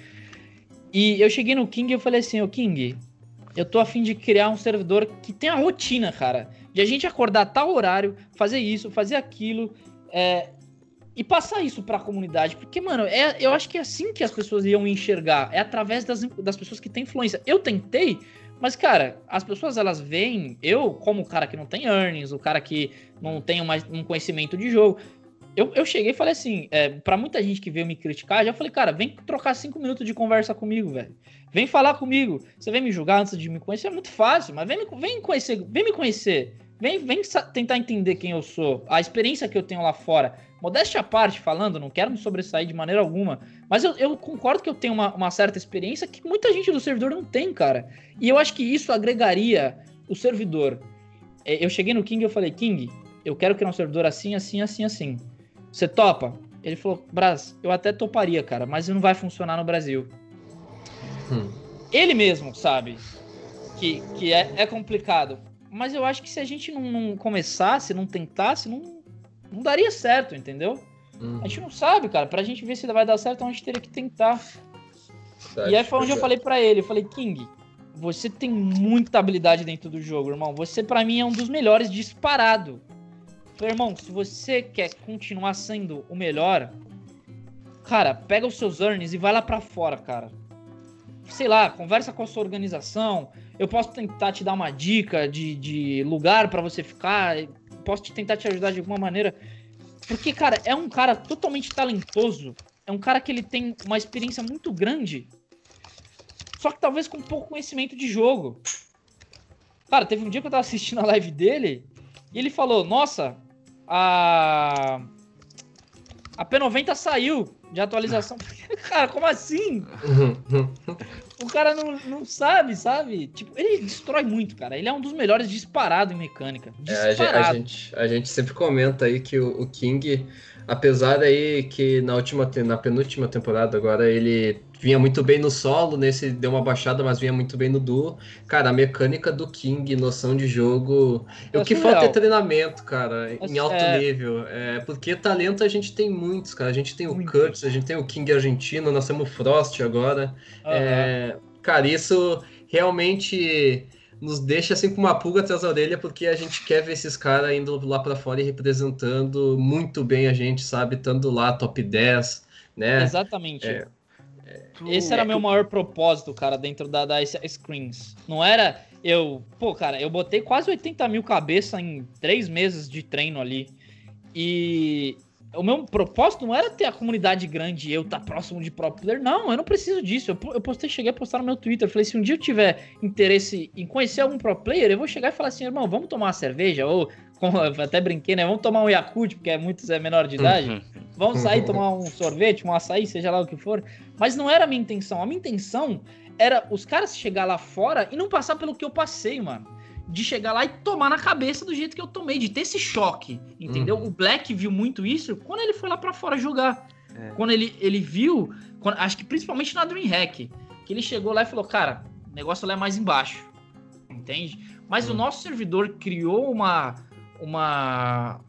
E eu cheguei no King e eu falei assim, ô King, eu tô afim de criar um servidor que tenha rotina, cara. De a gente acordar tal horário, fazer isso, fazer aquilo, é, e passar isso para a comunidade. Porque, mano, é, eu acho que é assim que as pessoas iam enxergar. É através das, das pessoas que têm influência. Eu tentei, mas, cara, as pessoas elas veem eu como o cara que não tem earnings, o cara que não tem uma, um conhecimento de jogo. Eu, eu cheguei e falei assim, é, para muita gente que veio me criticar, já falei, cara, vem trocar cinco minutos de conversa comigo, velho. Vem falar comigo. Você vem me julgar antes de me conhecer, é muito fácil, mas vem me, vem conhecer, vem me conhecer. Vem, vem tentar entender quem eu sou, a experiência que eu tenho lá fora. Modéstia à parte falando, não quero me sobressair de maneira alguma, mas eu, eu concordo que eu tenho uma, uma certa experiência que muita gente do servidor não tem, cara. E eu acho que isso agregaria o servidor. É, eu cheguei no King e falei, King, eu quero criar um servidor assim, assim, assim, assim. Você topa? Ele falou, Braz, eu até toparia, cara, mas não vai funcionar no Brasil. Hum. Ele mesmo sabe que, que é, é complicado. Mas eu acho que se a gente não, não começasse, não tentasse, não, não daria certo, entendeu? Uhum. A gente não sabe, cara. Pra gente ver se vai dar certo, a gente teria que tentar. Certo, e aí foi onde eu falei para ele, eu falei, King, você tem muita habilidade dentro do jogo, irmão. Você para mim é um dos melhores disparado. Falei, irmão, se você quer continuar sendo o melhor, cara, pega os seus earnings e vai lá para fora, cara. Sei lá, conversa com a sua organização. Eu posso tentar te dar uma dica de, de lugar para você ficar. Posso te tentar te ajudar de alguma maneira. Porque, cara, é um cara totalmente talentoso. É um cara que ele tem uma experiência muito grande. Só que talvez com pouco conhecimento de jogo. Cara, teve um dia que eu tava assistindo a live dele e ele falou: Nossa, a. A P90 saiu de atualização. cara, como assim? o cara não, não sabe, sabe? Tipo, ele destrói muito, cara. Ele é um dos melhores disparado em mecânica. Disparado.
É, a, gente, a gente sempre comenta aí que o, o King, apesar aí que na última na penúltima temporada agora ele vinha muito bem no solo, nesse deu uma baixada, mas vinha muito bem no duo. Cara, a mecânica do King, noção de jogo. É o que falta é treinamento, cara, em alto é... nível. É, porque talento a gente tem muitos, cara. A gente tem o Muito. Kurtz, a gente tem o King argentino, nós temos o Frost agora. Uhum. É, cara, isso realmente nos deixa assim com uma pulga atrás da orelha, porque a gente quer ver esses caras indo lá para fora e representando muito bem a gente, sabe? Estando lá top 10, né?
Exatamente. É, Tu... Esse era meu maior propósito, cara, dentro da, da Screens. Não era eu. Pô, cara, eu botei quase 80 mil cabeça em três meses de treino ali. E o meu propósito não era ter a comunidade grande e eu estar tá próximo de pro player. Não, eu não preciso disso. Eu, eu postei, cheguei a postar no meu Twitter. falei, se um dia eu tiver interesse em conhecer algum pro player, eu vou chegar e falar assim, irmão, vamos tomar uma cerveja? Ou, como eu até brinquei, né? Vamos tomar um Yakult, porque é muito é menor de idade. Uhum. Vamos sair tomar um sorvete, um açaí, seja lá o que for. Mas não era a minha intenção. A minha intenção era os caras chegar lá fora e não passar pelo que eu passei, mano. De chegar lá e tomar na cabeça do jeito que eu tomei, de ter esse choque, entendeu? Uhum. O Black viu muito isso quando ele foi lá para fora jogar. É. Quando ele, ele viu, quando, acho que principalmente na DreamHack, que ele chegou lá e falou, cara, o negócio lá é mais embaixo, entende? Mas uhum. o nosso servidor criou uma, uma,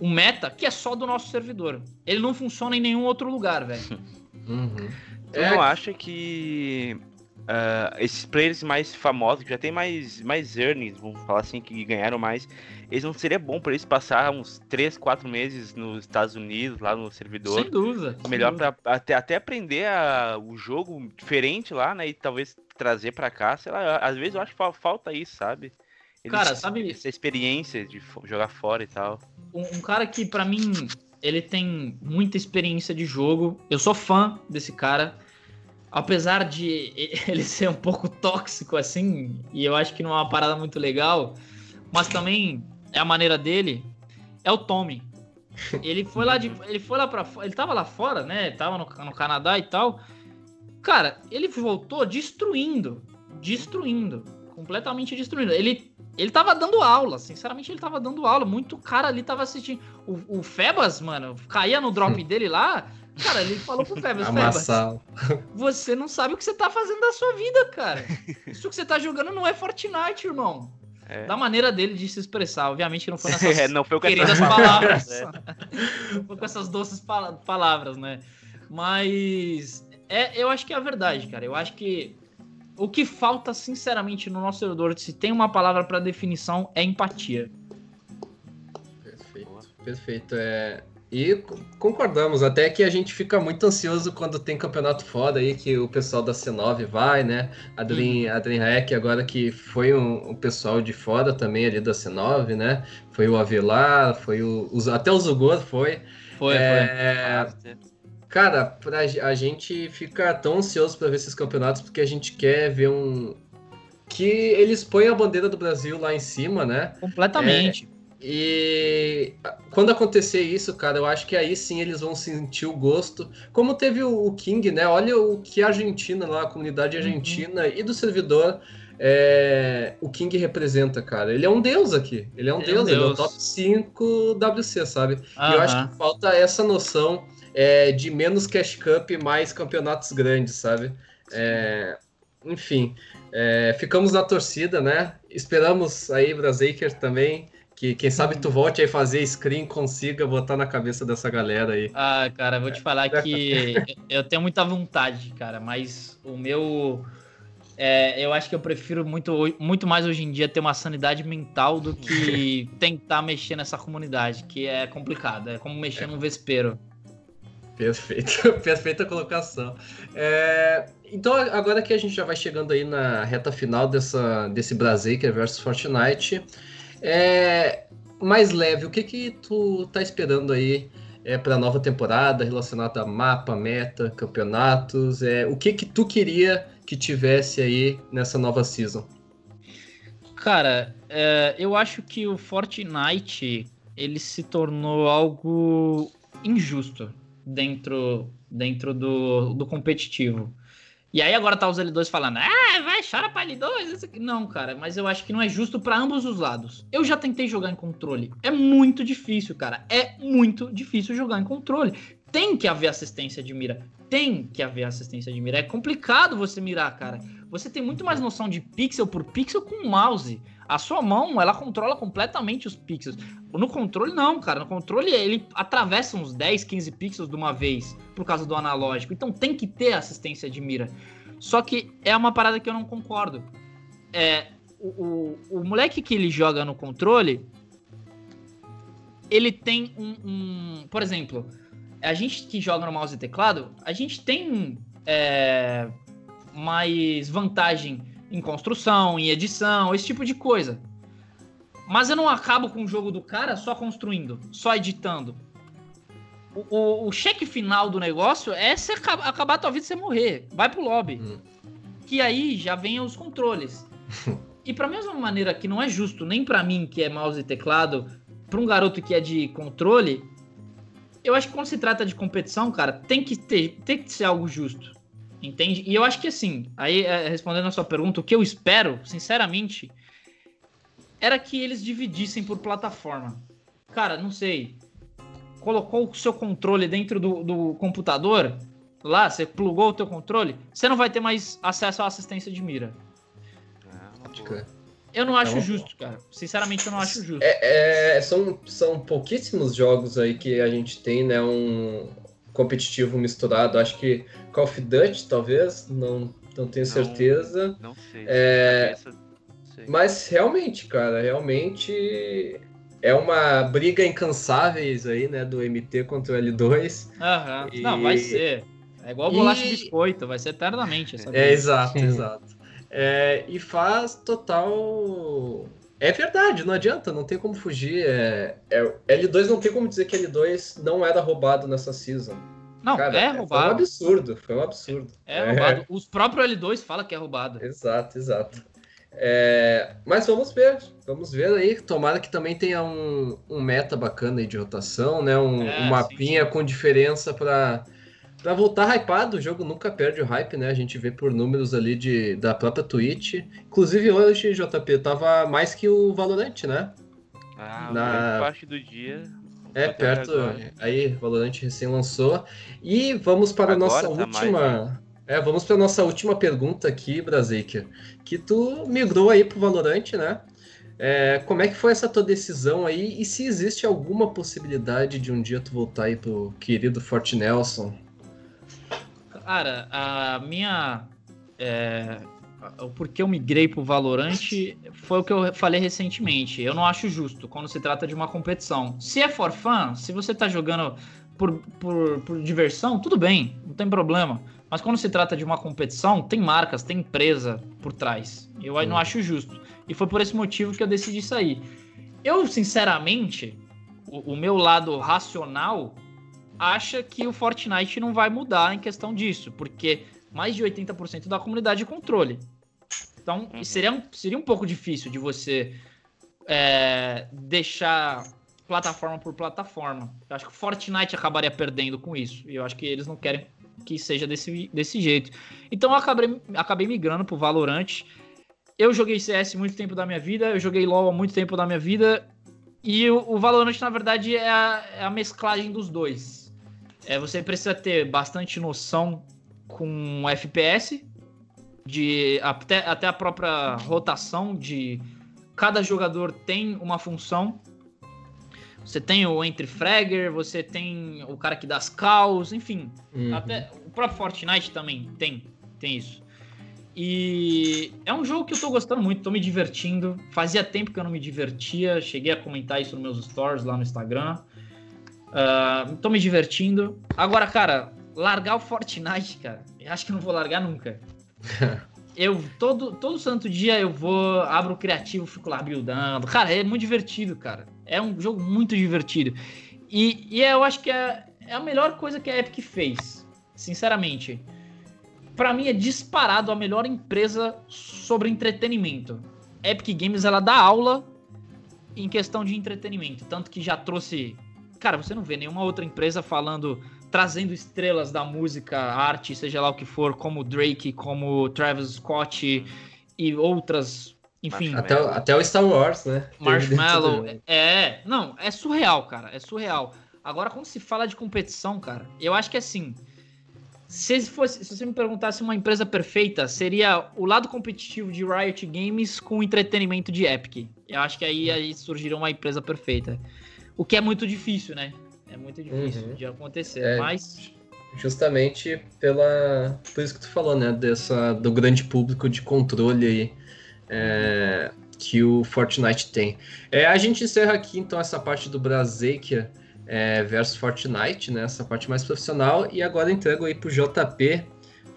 um meta que é só do nosso servidor. Ele não funciona em nenhum outro lugar, velho.
Uhum. Tu é... não acha que uh, esses players mais famosos, que já tem mais, mais earnings, vamos falar assim, que ganharam mais, eles não seria bom para eles passar uns 3, 4 meses nos Estados Unidos, lá no servidor?
Sem dúvida.
Melhor para até, até aprender a, o jogo diferente lá, né? E talvez trazer para cá, sei lá, às vezes eu acho que falta isso, sabe?
Eles, cara, sabe
essa experiência de jogar fora e tal.
Um, um cara que para mim ele tem muita experiência de jogo. Eu sou fã desse cara apesar de ele ser um pouco tóxico assim, e eu acho que não é uma parada muito legal, mas também é a maneira dele, é o Tommy. Ele foi lá de, ele foi lá para ele tava lá fora, né? Tava no, no Canadá e tal. Cara, ele voltou destruindo, destruindo, completamente destruindo. Ele ele tava dando aula, sinceramente ele tava dando aula. Muito cara ali tava assistindo. O, o Febas, mano, caía no drop dele lá, Cara, ele falou pro Febas, Febas, você não sabe o que você tá fazendo da sua vida, cara. Isso que você tá jogando não é Fortnite, irmão. É. Da maneira dele de se expressar. Obviamente não foi nessas
é, não foi com
queridas palavras. É. não foi com essas doces palavras, né? Mas é, eu acho que é a verdade, cara. Eu acho que o que falta, sinceramente, no nosso servidor, se tem uma palavra para definição, é empatia.
Perfeito. Perfeito. É, e concordamos, até que a gente fica muito ansioso quando tem campeonato foda aí, que o pessoal da C9 vai, né? A Dream, a Dream Hack agora que foi um, um, pessoal de fora também ali da C9, né? Foi o Avelar, foi o. Os, até o Zugor foi.
Foi, é,
foi. Cara, pra, a gente fica tão ansioso para ver esses campeonatos porque a gente quer ver um. Que eles põem a bandeira do Brasil lá em cima, né?
Completamente.
É, e quando acontecer isso, cara, eu acho que aí sim eles vão sentir o gosto. Como teve o King, né? Olha o que a Argentina, lá, a comunidade uhum. argentina uhum. e do servidor, é, o King representa, cara. Ele é um deus aqui. Ele é um, deus, é um deus, ele é o top 5 WC, sabe? Uhum. E eu acho que falta essa noção é, de menos cash cup e mais campeonatos grandes, sabe? É, enfim, é, ficamos na torcida, né? Esperamos aí, Brasaker também que quem sabe tu volte aí fazer screen, consiga botar na cabeça dessa galera aí.
Ah, cara, vou te falar que eu tenho muita vontade, cara, mas o meu. É, eu acho que eu prefiro muito, muito mais hoje em dia ter uma sanidade mental do que tentar mexer nessa comunidade, que é complicado. É como mexer é. num vespeiro.
Perfeito, perfeita colocação. É, então, agora que a gente já vai chegando aí na reta final dessa, desse Braziker versus Fortnite, é, mais leve, o que que tu tá esperando aí é, para a nova temporada relacionada a mapa, meta, campeonatos? É, o que que tu queria que tivesse aí nessa nova season?
Cara, é, eu acho que o Fortnite ele se tornou algo injusto dentro, dentro do, do competitivo. E aí agora tá os L2 falando, ah, vai, chora pra L2. Não, cara, mas eu acho que não é justo para ambos os lados. Eu já tentei jogar em controle. É muito difícil, cara. É muito difícil jogar em controle. Tem que haver assistência de mira. Tem que haver assistência de mira. É complicado você mirar, cara. Você tem muito mais noção de pixel por pixel com o mouse. A sua mão, ela controla completamente os pixels. No controle, não, cara. No controle, ele atravessa uns 10, 15 pixels de uma vez, por causa do analógico. Então tem que ter assistência de mira. Só que é uma parada que eu não concordo. É, o, o, o moleque que ele joga no controle, ele tem um, um, Por exemplo, a gente que joga no mouse e teclado, a gente tem é, mais vantagem em construção, em edição, esse tipo de coisa. Mas eu não acabo com o jogo do cara só construindo, só editando. O, o, o cheque final do negócio é você acabar, acabar a tua vida e você morrer. Vai pro lobby. Hum. Que aí já vem os controles. e pra mesma maneira que não é justo nem para mim, que é mouse e teclado, pra um garoto que é de controle, eu acho que quando se trata de competição, cara, tem que ter, tem que ser algo justo. Entende? E eu acho que assim, aí é, respondendo a sua pergunta, o que eu espero, sinceramente, era que eles dividissem por plataforma. Cara, não sei. Colocou o seu controle dentro do, do computador, lá, você plugou o teu controle, você não vai ter mais acesso à assistência de mira.
Ah,
eu não acho então, justo, cara. Sinceramente, eu não acho justo.
É, é, são, são pouquíssimos jogos aí que a gente tem, né? Um, competitivo misturado. Acho que Call of Duty, talvez, não, não tenho certeza.
Não sei.
É, Mas realmente, cara, realmente é uma briga incansáveis aí, né, do MT contra o
L2. Aham. E... Não, vai ser. É igual bolacha e... biscoito, vai ser eternamente essa
briga. É, exato, exato. É, e faz total é verdade, não adianta, não tem como fugir. É, é, L2 não tem como dizer que L2 não era roubado nessa season.
Não, Cara, é roubado.
Foi um absurdo, foi um absurdo.
É, é roubado. Os próprios L2 falam que é roubado.
Exato, exato. É, mas vamos ver, vamos ver aí. Tomara que também tenha um, um meta bacana aí de rotação, né? Um, é, um mapinha sim, sim. com diferença para Pra voltar hypado, o jogo nunca perde o hype, né? A gente vê por números ali de, da própria Twitch. Inclusive hoje, JP, tava mais que o Valorant, né?
Ah, Na... parte do dia.
É, perto. Agora. Aí, Valorant recém lançou. E vamos para a nossa tá última. Mais, né? É, vamos para nossa última pergunta aqui, Braziker. Que tu migrou aí pro Valorant, né? É, como é que foi essa tua decisão aí? E se existe alguma possibilidade de um dia tu voltar aí pro querido Forte Nelson?
Cara, a minha. É, o porquê eu migrei pro Valorant foi o que eu falei recentemente. Eu não acho justo quando se trata de uma competição. Se é for se você tá jogando por, por, por diversão, tudo bem, não tem problema. Mas quando se trata de uma competição, tem marcas, tem empresa por trás. Eu não acho justo. E foi por esse motivo que eu decidi sair. Eu, sinceramente, o, o meu lado racional acha que o Fortnite não vai mudar em questão disso, porque mais de 80% da comunidade é controle. Então, uhum. seria, um, seria um pouco difícil de você é, deixar plataforma por plataforma. Eu acho que o Fortnite acabaria perdendo com isso. E eu acho que eles não querem que seja desse, desse jeito. Então eu acabei, acabei migrando pro Valorant. Eu joguei CS muito tempo da minha vida, eu joguei LoL há muito tempo da minha vida. E o, o Valorant, na verdade, é a, é a mesclagem dos dois é, você precisa ter bastante noção com FPS, de até, até a própria rotação de cada jogador tem uma função. Você tem o entre fragger, você tem o cara que dá as calls, enfim. Uhum. Até o próprio Fortnite também tem, tem isso. E é um jogo que eu tô gostando muito, tô me divertindo. Fazia tempo que eu não me divertia, cheguei a comentar isso nos meus stories lá no Instagram. Uh, tô me divertindo. Agora, cara, largar o Fortnite, cara, eu acho que não vou largar nunca. eu, todo, todo santo dia eu vou, abro o criativo, fico lá buildando. Cara, é muito divertido, cara. É um jogo muito divertido. E, e eu acho que é, é a melhor coisa que a Epic fez, sinceramente. Para mim é disparado a melhor empresa sobre entretenimento. Epic Games ela dá aula em questão de entretenimento, tanto que já trouxe, cara, você não vê nenhuma outra empresa falando trazendo estrelas da música, arte, seja lá o que for, como Drake, como Travis Scott e outras, enfim.
Até, até o Star Wars, né?
Marshmallow. É, não, é surreal, cara, é surreal. Agora, quando se fala de competição, cara, eu acho que assim, se, fosse, se você me perguntasse uma empresa perfeita, seria o lado competitivo de Riot Games com o entretenimento de Epic. Eu acho que aí, aí surgiria uma empresa perfeita. O que é muito difícil, né? É muito difícil uhum. de acontecer, é, mas
justamente pela por isso que tu falou, né, dessa do grande público de controle aí é, que o Fortnite tem. É, a gente encerra aqui então essa parte do Brazikia é, versus Fortnite, né, essa parte mais profissional e agora entrego aí pro JP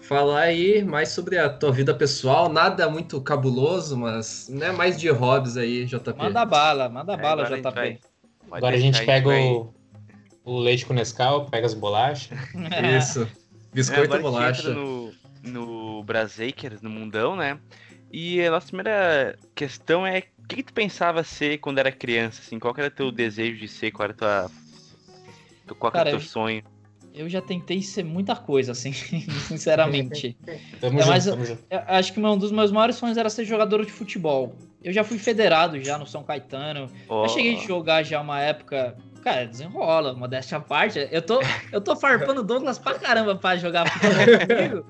falar aí mais sobre a tua vida pessoal, nada muito cabuloso, mas né, mais de hobbies aí, JP.
Manda bala, manda bala, JP.
Vai, agora a gente pega o o leite com Nescau, pega as bolachas.
Isso. Biscoito é, e bolacha.
no, no Brazakers, no mundão, né? E a nossa primeira questão é o que, que, tu pensava ser quando era criança, assim? Qual era teu desejo de ser? Qual era tua. Qual Cara, era teu sonho?
Eu já tentei ser muita coisa, assim, sinceramente. tamo é, junto, mas tamo junto. acho que um dos meus maiores sonhos era ser jogador de futebol. Eu já fui federado já no São Caetano. Oh. Eu cheguei a jogar já uma época Cara, desenrola, modéstia à parte. Eu tô, eu tô farpando Douglas pra caramba pra jogar futebol comigo,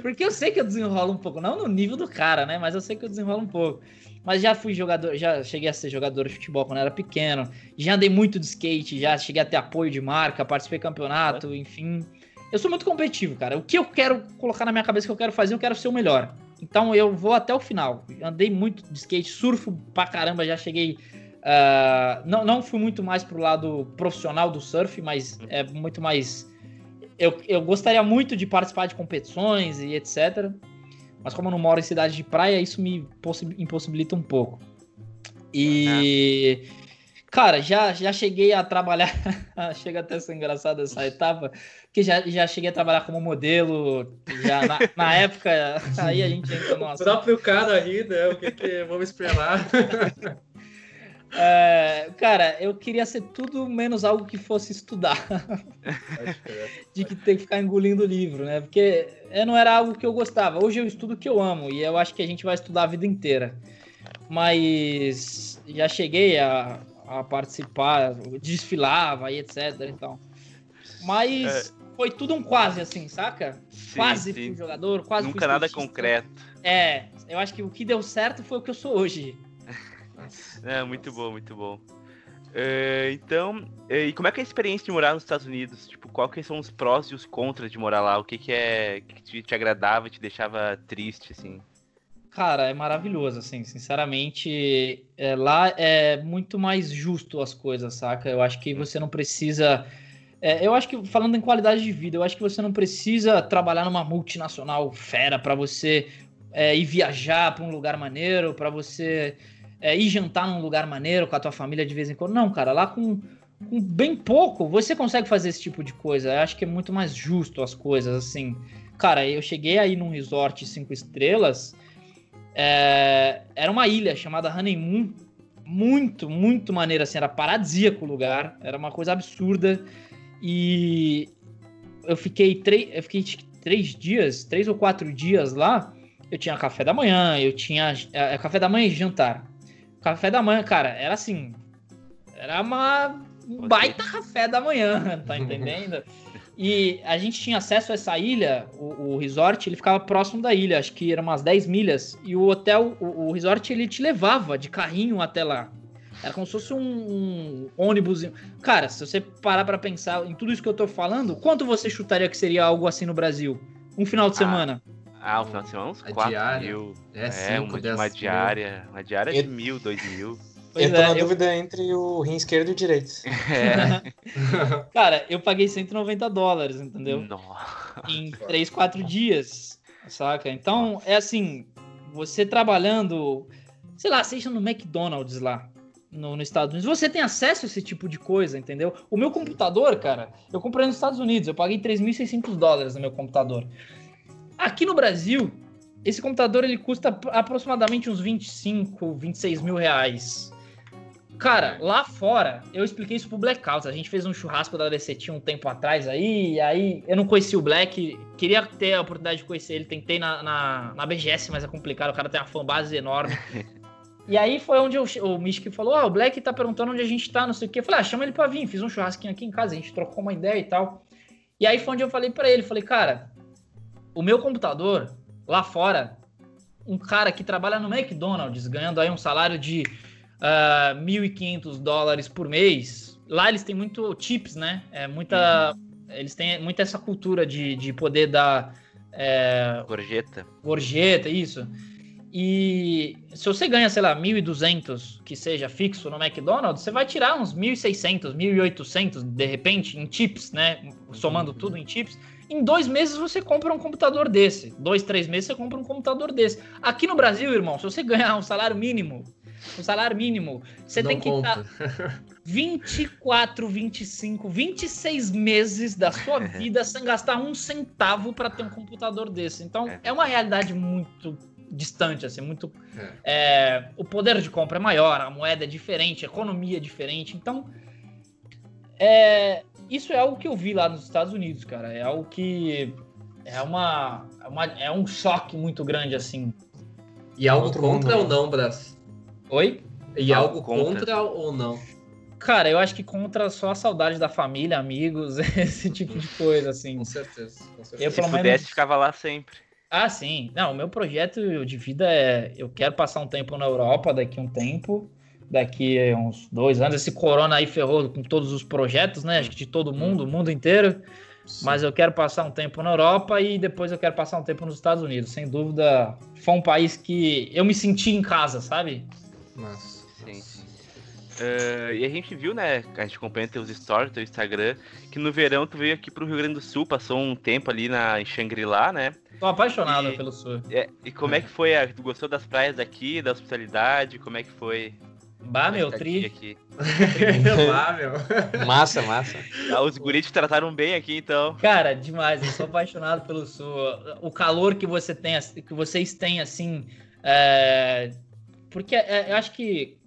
porque eu sei que eu desenrolo um pouco, não no nível do cara, né? Mas eu sei que eu desenrolo um pouco. Mas já fui jogador, já cheguei a ser jogador de futebol quando era pequeno, já andei muito de skate, já cheguei a ter apoio de marca, participei de campeonato, enfim. Eu sou muito competitivo, cara. O que eu quero colocar na minha cabeça que eu quero fazer, eu quero ser o melhor. Então eu vou até o final. Andei muito de skate, surfo pra caramba, já cheguei Uh, não, não fui muito mais pro lado profissional do surf, mas é muito mais. Eu, eu gostaria muito de participar de competições e etc. Mas como eu não moro em cidade de praia, isso me impossibilita um pouco. E. Cara, já, já cheguei a trabalhar. Chega até a ser engraçado essa etapa. Que já, já cheguei a trabalhar como modelo. Já na, na época, aí a gente entra no
assunto. O próprio cara aí, né? O que, que vamos esperar?
É, cara, eu queria ser tudo menos algo que fosse estudar. de que ter que ficar engolindo o livro, né? Porque não era algo que eu gostava. Hoje eu estudo o que eu amo e eu acho que a gente vai estudar a vida inteira. Mas já cheguei a, a participar, desfilava e etc. Então. Mas é... foi tudo um quase assim, saca? Sim, quase sim. fui jogador, quase
Nunca nada concreto.
É, eu acho que o que deu certo foi o que eu sou hoje.
É, muito bom, muito bom. Uh, então, uh, e como é que é a experiência de morar nos Estados Unidos? Tipo, qual que são os prós e os contras de morar lá? O que que é que te, te agradava, te deixava triste, assim?
Cara, é maravilhoso, assim, sinceramente, é, lá é muito mais justo as coisas, saca? Eu acho que você não precisa... É, eu acho que, falando em qualidade de vida, eu acho que você não precisa trabalhar numa multinacional fera para você é, ir viajar para um lugar maneiro, para você é, ir jantar num lugar maneiro com a tua família de vez em quando. Não, cara, lá com, com bem pouco você consegue fazer esse tipo de coisa. Eu acho que é muito mais justo as coisas, assim. Cara, eu cheguei aí num resort cinco estrelas. É, era uma ilha chamada Honeymoon. Muito, muito maneira, assim. Era paradisíaco o lugar. Era uma coisa absurda. E eu fiquei, três, eu fiquei três dias, três ou quatro dias lá. Eu tinha café da manhã, eu tinha é, café da manhã e jantar café da manhã, cara, era assim. Era uma um baita café da manhã, tá entendendo? E a gente tinha acesso a essa ilha, o, o, resort, ele ficava próximo da ilha, acho que eram umas 10 milhas, e o hotel, o, o resort, ele te levava de carrinho até lá. Era como se fosse um, um ônibus. Cara, se você parar para pensar em tudo isso que eu tô falando, quanto você chutaria que seria algo assim no Brasil? Um final de ah, semana?
Ah, o final de semana uns 4 mil. É, 5, é uma, uma diária. Uma diária de mil, dois mil.
Pois eu tô é, na eu... dúvida entre o rim esquerdo e o direito.
É. Cara, eu paguei 190 dólares, entendeu?
Nossa.
Em 3, 4 dias, saca? Então, é assim, você trabalhando, sei lá, seja no McDonald's lá, no, nos Estados Unidos, você tem acesso a esse tipo de coisa, entendeu? O meu computador, cara, eu comprei nos Estados Unidos, eu paguei 3.600 dólares no meu computador. Aqui no Brasil, esse computador ele custa aproximadamente uns 25, 26 mil reais. Cara, lá fora, eu expliquei isso pro Blackout. A gente fez um churrasco da DCT um tempo atrás aí, e aí eu não conheci o Black, queria ter a oportunidade de conhecer ele, tentei na, na, na BGS, mas é complicado, o cara tem uma fanbase enorme. e aí foi onde eu, o Mystic falou: Ah, o Black tá perguntando onde a gente tá, não sei o quê. Eu falei: Ah, chama ele pra vir. Fiz um churrasquinho aqui em casa, a gente trocou uma ideia e tal. E aí foi onde eu falei para ele: Falei, cara, o meu computador, lá fora, um cara que trabalha no McDonald's, ganhando aí um salário de uh, ah, 1.500 dólares por mês. Lá eles têm muito chips, né? É muita, uhum. Eles têm muita essa cultura de, de poder dar. É,
gorjeta.
Gorjeta, isso. E se você ganha, sei lá, 1.200 que seja fixo no McDonald's, você vai tirar uns 1.600, 1.800 de repente em chips, né? Somando tudo em chips. Em dois meses você compra um computador desse. Dois, três meses você compra um computador desse. Aqui no Brasil, irmão, se você ganhar um salário mínimo o salário mínimo. Você Não tem que estar 24, 25, 26 meses da sua vida sem gastar um centavo para ter um computador desse. Então, é, é uma realidade muito distante, assim, muito. É. É, o poder de compra é maior, a moeda é diferente, a economia é diferente. Então, é, isso é algo que eu vi lá nos Estados Unidos, cara. É algo que é uma, é uma é um choque muito grande, assim.
E algo contra ou não, Brás?
Oi?
E algo contra. contra ou não?
Cara, eu acho que contra só a saudade da família, amigos, esse tipo de coisa, assim.
Com certeza. Com certeza.
Eu, Se pudesse, menos... ficava lá sempre.
Ah, sim. Não, o meu projeto de vida é. Eu quero passar um tempo na Europa daqui a um tempo. Daqui a uns dois anos. Esse corona aí ferrou com todos os projetos, né? Acho que de todo mundo, o mundo inteiro. Sim. Mas eu quero passar um tempo na Europa e depois eu quero passar um tempo nos Estados Unidos. Sem dúvida, foi um país que eu me senti em casa, sabe?
Mas, sim. Uh, e a gente viu, né? A gente acompanha teus stories, teu Instagram, que no verão tu veio aqui pro Rio Grande do Sul, passou um tempo ali na, em Shangri-La, né?
Tô apaixonado e, pelo Sul.
É, e como é que foi? A, tu gostou das praias daqui, da hospitalidade? Como é que foi?
Bah, meu, tri.
Aqui? bah, meu. Massa, massa.
Ah, os guris te trataram bem aqui, então.
Cara, demais. Eu sou apaixonado pelo Sul. O calor que você tem, que vocês têm, assim, é, porque é, eu acho que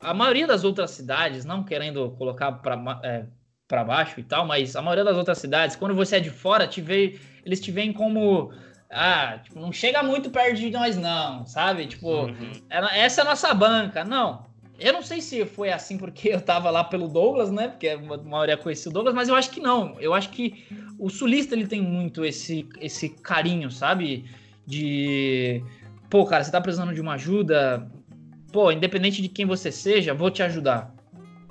a maioria das outras cidades, não querendo colocar para é, para baixo e tal, mas a maioria das outras cidades, quando você é de fora, te vê, eles te veem como ah, tipo, não chega muito perto de nós não, sabe? Tipo, uhum. É, essa é a nossa banca. Não. Eu não sei se foi assim porque eu tava lá pelo Douglas, né? Porque a maioria conhecia o Douglas, mas eu acho que não. Eu acho que o sulista ele tem muito esse esse carinho, sabe? De pô, cara, você tá precisando de uma ajuda, pô, independente de quem você seja, vou te ajudar.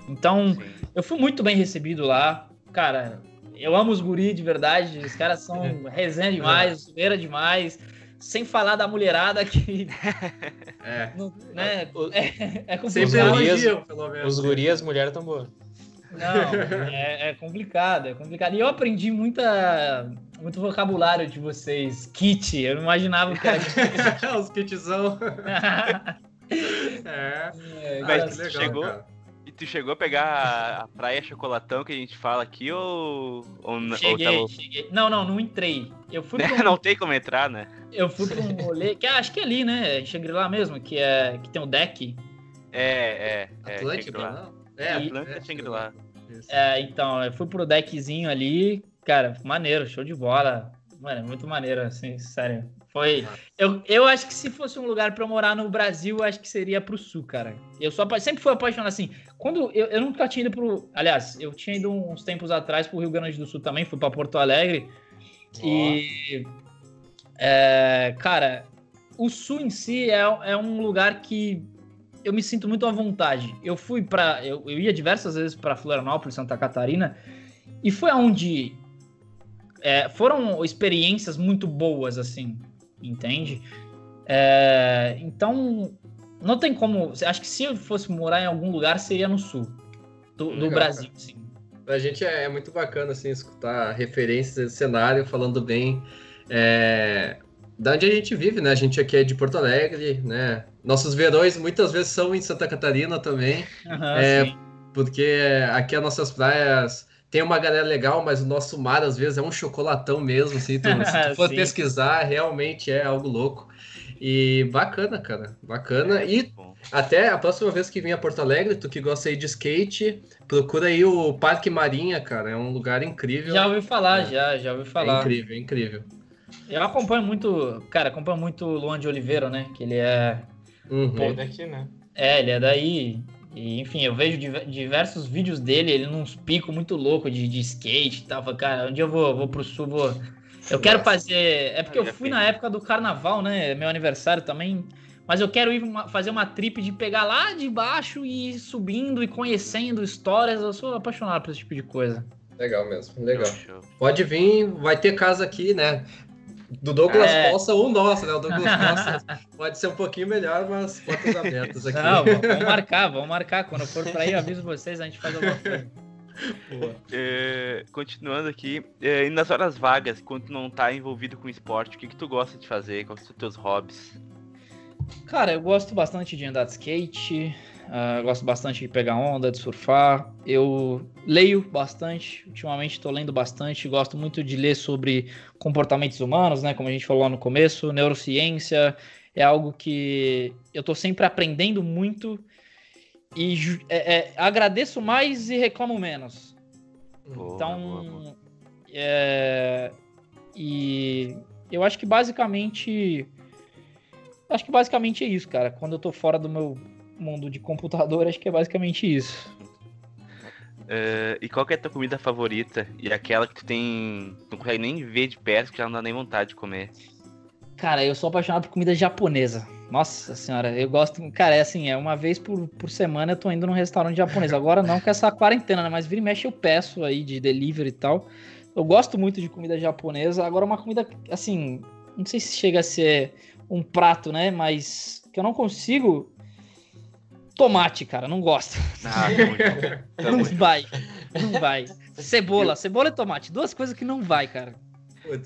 Então, Sim. eu fui muito bem recebido lá. Cara, eu amo os guri de verdade. Os caras são resenha demais, zoeira demais. Sem falar da mulherada que.
É. Não, né, é, é complicado. Sempre elogiam, pelo menos. Os gurias, as mulheres tão boas.
Não, é, é, complicado, é complicado. E eu aprendi muita, muito vocabulário de vocês. Kit, eu não imaginava que
era Os kitzão.
é, é Mas legal, chegou, cara. Tu chegou a pegar a, praia chocolatão que a gente fala aqui ou. ou
cheguei, ou tava... cheguei. Não, não, não entrei. Eu fui
um... Não tem como entrar, né?
Eu fui pra um rolê, que acho que é ali, né? Cheguei lá mesmo, que, é, que tem o um deck.
É,
é. Atlântica, é, não?
É, Atlântica é, Shangri-La.
É, então, eu fui pro deckzinho ali, cara, maneiro, show de bola. Mano, é muito maneiro, assim, sério. Foi. Eu, eu acho que se fosse um lugar para morar no Brasil, eu acho que seria pro sul, cara. Eu sou, sempre fui apaixonado assim. Quando eu, eu nunca tinha ido pro. Aliás, eu tinha ido uns tempos atrás pro Rio Grande do Sul também, fui para Porto Alegre. E. É, cara, o sul em si é, é um lugar que eu me sinto muito à vontade. Eu fui para, eu, eu, ia diversas vezes para Florianópolis, Santa Catarina, e foi aonde é, foram experiências muito boas, assim, entende? É, então, não tem como. Acho que se eu fosse morar em algum lugar, seria no sul do, do Brasil, sim.
Pra gente é, é, muito bacana assim, escutar referências cenário, falando bem é, da onde a gente vive, né? A gente aqui é de Porto Alegre, né? Nossos verões muitas vezes são em Santa Catarina também. Uhum, é, porque aqui as nossas praias tem uma galera legal, mas o nosso mar às vezes é um chocolatão mesmo, assim, tu, se tu for pesquisar, realmente é algo louco. E bacana, cara, bacana. É, e até a próxima vez que vir a Porto Alegre, tu que gosta aí de skate, procura aí o Parque Marinha, cara, é um lugar incrível.
Já ouvi falar, é. já, já ouvi falar.
É incrível, é incrível.
Eu acompanho muito, cara, acompanho muito o Luan de Oliveira, né, que ele é...
Uhum. Pô, daqui, né?
É, ele é daí, e, enfim, eu vejo diversos vídeos dele, ele num pico muito louco de, de skate e tal. Cara, um dia eu vou, vou pro sul, vou. Eu quero fazer. É porque eu fui na época do carnaval, né? Meu aniversário também. Mas eu quero ir fazer uma trip de pegar lá de baixo e ir subindo e conhecendo histórias. Eu sou apaixonado por esse tipo de coisa.
Legal mesmo, legal. Pode vir, vai ter casa aqui, né? Do Douglas é... Poça ou nosso, né? O Douglas Poça pode ser um pouquinho melhor, mas portas abertas aqui.
Não, vamos marcar, vamos marcar. Quando eu for para aí, eu aviso vocês, a gente faz alguma coisa.
É, continuando aqui, é, e nas horas vagas, quando tu não tá envolvido com esporte, o que, que tu gosta de fazer? Quais são os teus hobbies?
Cara, eu gosto bastante de andar de skate, Uh, gosto bastante de pegar onda, de surfar. Eu leio bastante, ultimamente estou lendo bastante. Gosto muito de ler sobre comportamentos humanos, né? Como a gente falou lá no começo, neurociência é algo que eu estou sempre aprendendo muito e é, é, agradeço mais e reclamo menos. Boa, então, boa, boa. É, e eu acho que basicamente, acho que basicamente é isso, cara. Quando eu tô fora do meu mundo de computador, acho que é basicamente isso.
Uh, e qual é a tua comida favorita? E aquela que tu tem. não consegue nem ver de perto, que já não dá nem vontade de comer.
Cara, eu sou apaixonado por comida japonesa. Nossa senhora, eu gosto. Cara, é assim, é uma vez por, por semana eu tô indo num restaurante japonês. Agora não com essa quarentena, né? Mas vira e mexe eu peço aí de delivery e tal. Eu gosto muito de comida japonesa. Agora, uma comida, assim, não sei se chega a ser um prato, né? Mas que eu não consigo Tomate, cara, não gosto. Ah, não, não vai. Não vai. Cebola, cebola e tomate. Duas coisas que não vai, cara.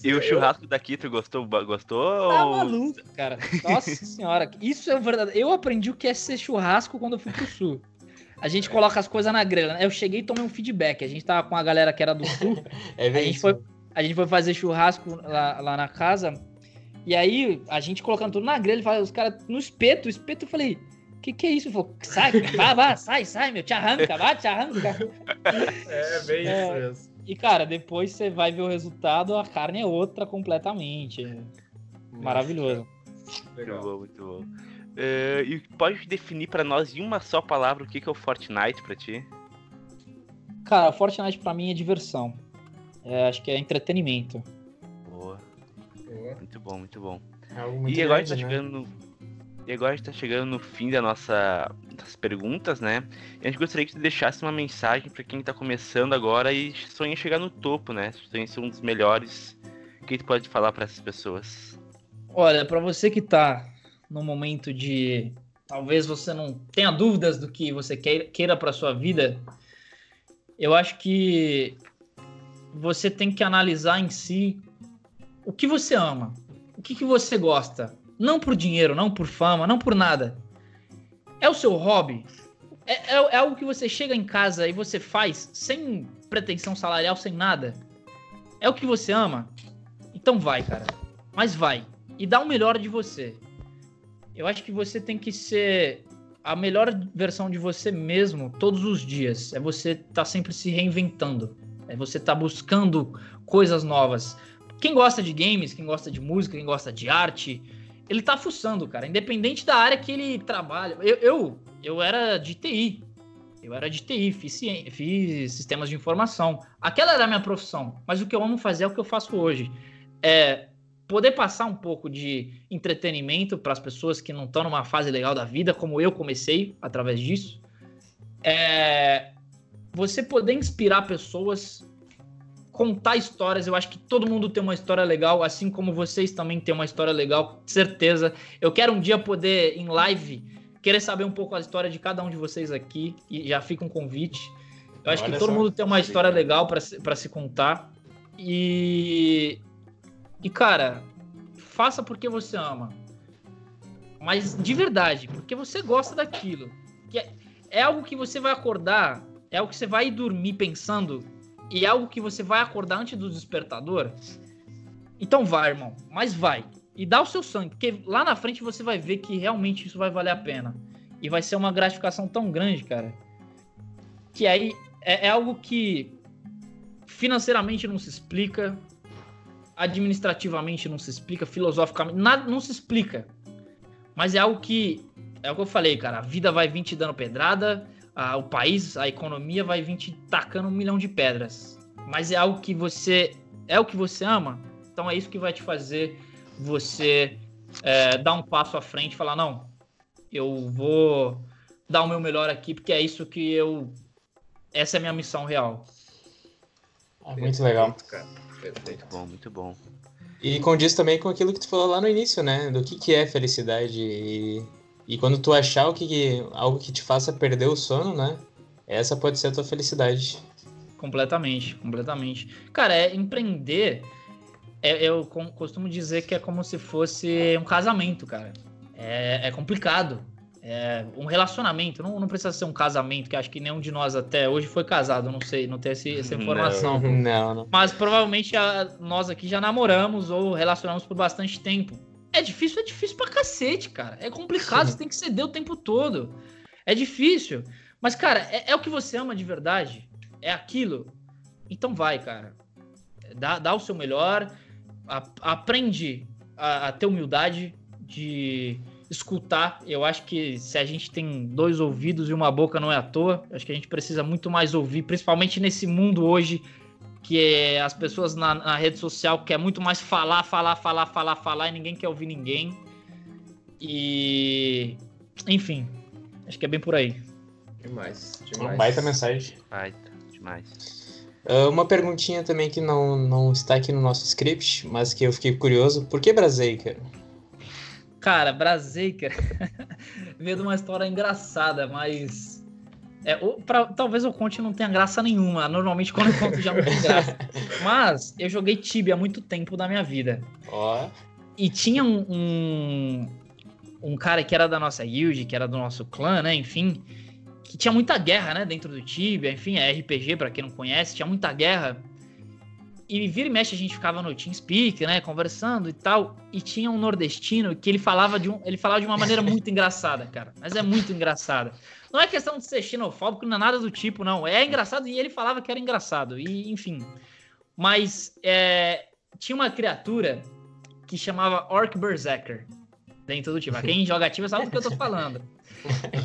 E o churrasco daqui, tu gostou? Gostou?
Tá maluco, cara. Nossa senhora. Isso é verdade. Eu aprendi o que é ser churrasco quando eu fui pro sul. A gente coloca as coisas na grelha. Né? Eu cheguei e tomei um feedback. A gente tava com a galera que era do sul. É bem a gente, foi, a gente foi fazer churrasco lá, lá na casa. E aí, a gente colocando tudo na grelha, os caras no espeto. O espeto, eu falei, que que é isso? Falei, sai, vá, vá, sai, sai, meu, te arranca, vai, te arranca.
É, bem é, isso mesmo.
E, cara, depois você vai ver o resultado, a carne é outra completamente. Maravilhoso.
Legal. Muito bom, muito bom. Uh, e pode definir para nós em uma só palavra o que, que é o Fortnite para ti?
Cara, Fortnite para mim é diversão. É, acho que é entretenimento.
Boa. Boa. Muito bom, muito bom. É e agora a gente tá né? E agora a gente tá chegando no fim da nossa, das perguntas, né? E a gente gostaria que você deixasse uma mensagem para quem tá começando agora e sonha em chegar no topo, né? Sonha em ser um dos melhores. O que tu pode falar para essas pessoas?
Olha, para você que tá no momento de talvez você não tenha dúvidas do que você queira para sua vida, eu acho que você tem que analisar em si o que você ama, o que, que você gosta, não por dinheiro, não por fama, não por nada. É o seu hobby. É, é, é algo que você chega em casa e você faz sem pretensão salarial, sem nada. É o que você ama. Então vai, cara. Mas vai. E dá o melhor de você. Eu acho que você tem que ser a melhor versão de você mesmo todos os dias. É você estar tá sempre se reinventando. É você estar tá buscando coisas novas. Quem gosta de games, quem gosta de música, quem gosta de arte, ele tá fuçando, cara. Independente da área que ele trabalha. Eu, eu, eu era de TI. Eu era de TI, fiz, fiz sistemas de informação. Aquela era a minha profissão. Mas o que eu amo fazer é o que eu faço hoje. É poder passar um pouco de entretenimento para as pessoas que não estão numa fase legal da vida, como eu comecei através disso. É você poder inspirar pessoas contar histórias. Eu acho que todo mundo tem uma história legal, assim como vocês também têm uma história legal, certeza. Eu quero um dia poder, em live, querer saber um pouco a história de cada um de vocês aqui e já fica um convite. Eu acho Olha que todo mundo tem uma história legal para se, se contar. E. E, cara, faça porque você ama. Mas de verdade, porque você gosta daquilo. Que é, é algo que você vai acordar, é algo que você vai dormir pensando, e é algo que você vai acordar antes do despertador. Então vai, irmão. Mas vai. E dá o seu sangue, porque lá na frente você vai ver que realmente isso vai valer a pena. E vai ser uma gratificação tão grande, cara. Que aí é, é algo que financeiramente não se explica, administrativamente não se explica, filosoficamente, nada não se explica. Mas é algo que é o que eu falei, cara. A vida vai vir te dando pedrada, a, o país, a economia vai vir te tacando um milhão de pedras. Mas é algo que você é o que você ama. Então é isso que vai te fazer você é, dar um passo à frente e falar não, eu vou dar o meu melhor aqui porque é isso que eu essa é a minha missão real.
Ah, muito legal. Cara.
Muito bom, muito bom.
E condiz também com aquilo que tu falou lá no início, né? Do que, que é felicidade. E, e quando tu achar o que, algo que te faça perder o sono, né? Essa pode ser a tua felicidade.
Completamente, completamente. Cara, é empreender. É, eu costumo dizer que é como se fosse um casamento, cara. É, é complicado é, um relacionamento, não, não precisa ser um casamento, que acho que nenhum de nós até hoje foi casado, não sei, não tenho essa informação.
Não, não, não.
Mas provavelmente a, nós aqui já namoramos ou relacionamos por bastante tempo. É difícil, é difícil pra cacete, cara. É complicado, Sim. você tem que ceder o tempo todo. É difícil. Mas, cara, é, é o que você ama de verdade. É aquilo. Então vai, cara. Dá, dá o seu melhor. A, aprende a, a ter humildade de escutar. Eu acho que se a gente tem dois ouvidos e uma boca não é à toa, acho que a gente precisa muito mais ouvir, principalmente nesse mundo hoje que é as pessoas na, na, rede social quer muito mais falar, falar, falar, falar, falar e ninguém quer ouvir ninguém. E enfim, acho que é bem por aí.
Demais, demais.
Baita mensagem.
Baita, demais.
Uh, uma perguntinha também que não, não está aqui no nosso script, mas que eu fiquei curioso. Por que Braseica?
Cara, Braziker veio de uma história engraçada, mas. É, pra, talvez eu conte não tenha graça nenhuma. Normalmente quando eu conto já não tem graça. Mas eu joguei Tibia há muito tempo da minha vida.
Ó. Oh.
E tinha um, um, um, cara que era da nossa guild, que era do nosso clã, né? Enfim. Que tinha muita guerra, né? Dentro do Tibia. Enfim, é RPG, para quem não conhece. Tinha muita guerra. E vira e mexe a gente ficava no TeamSpeak, né, conversando e tal, e tinha um nordestino que ele falava de um, ele falava de uma maneira muito engraçada, cara. Mas é muito engraçada. Não é questão de ser xenofóbico, não é nada do tipo, não. É engraçado e ele falava que era engraçado. E enfim. Mas é, tinha uma criatura que chamava Orc Berserker dentro do time. Quem joga time sabe do que eu tô falando.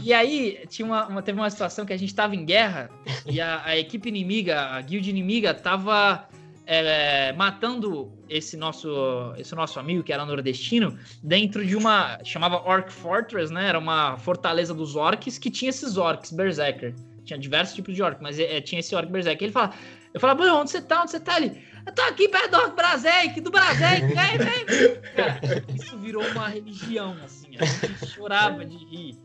E aí tinha uma, uma, teve uma situação que a gente tava em guerra e a, a equipe inimiga, a guild inimiga, tava é, matando esse nosso, esse nosso amigo que era nordestino dentro de uma chamava Orc Fortress, né? Era uma fortaleza dos orcs que tinha esses orcs berserker. Tinha diversos tipos de orc, mas é, tinha esse orc berserker. Ele fala, eu falava, onde você tá? Onde você tá ali? Eu tô aqui perto do orc Brasek, do Brasek, vem, vem. Cara, isso virou uma religião, assim. A gente chorava de rir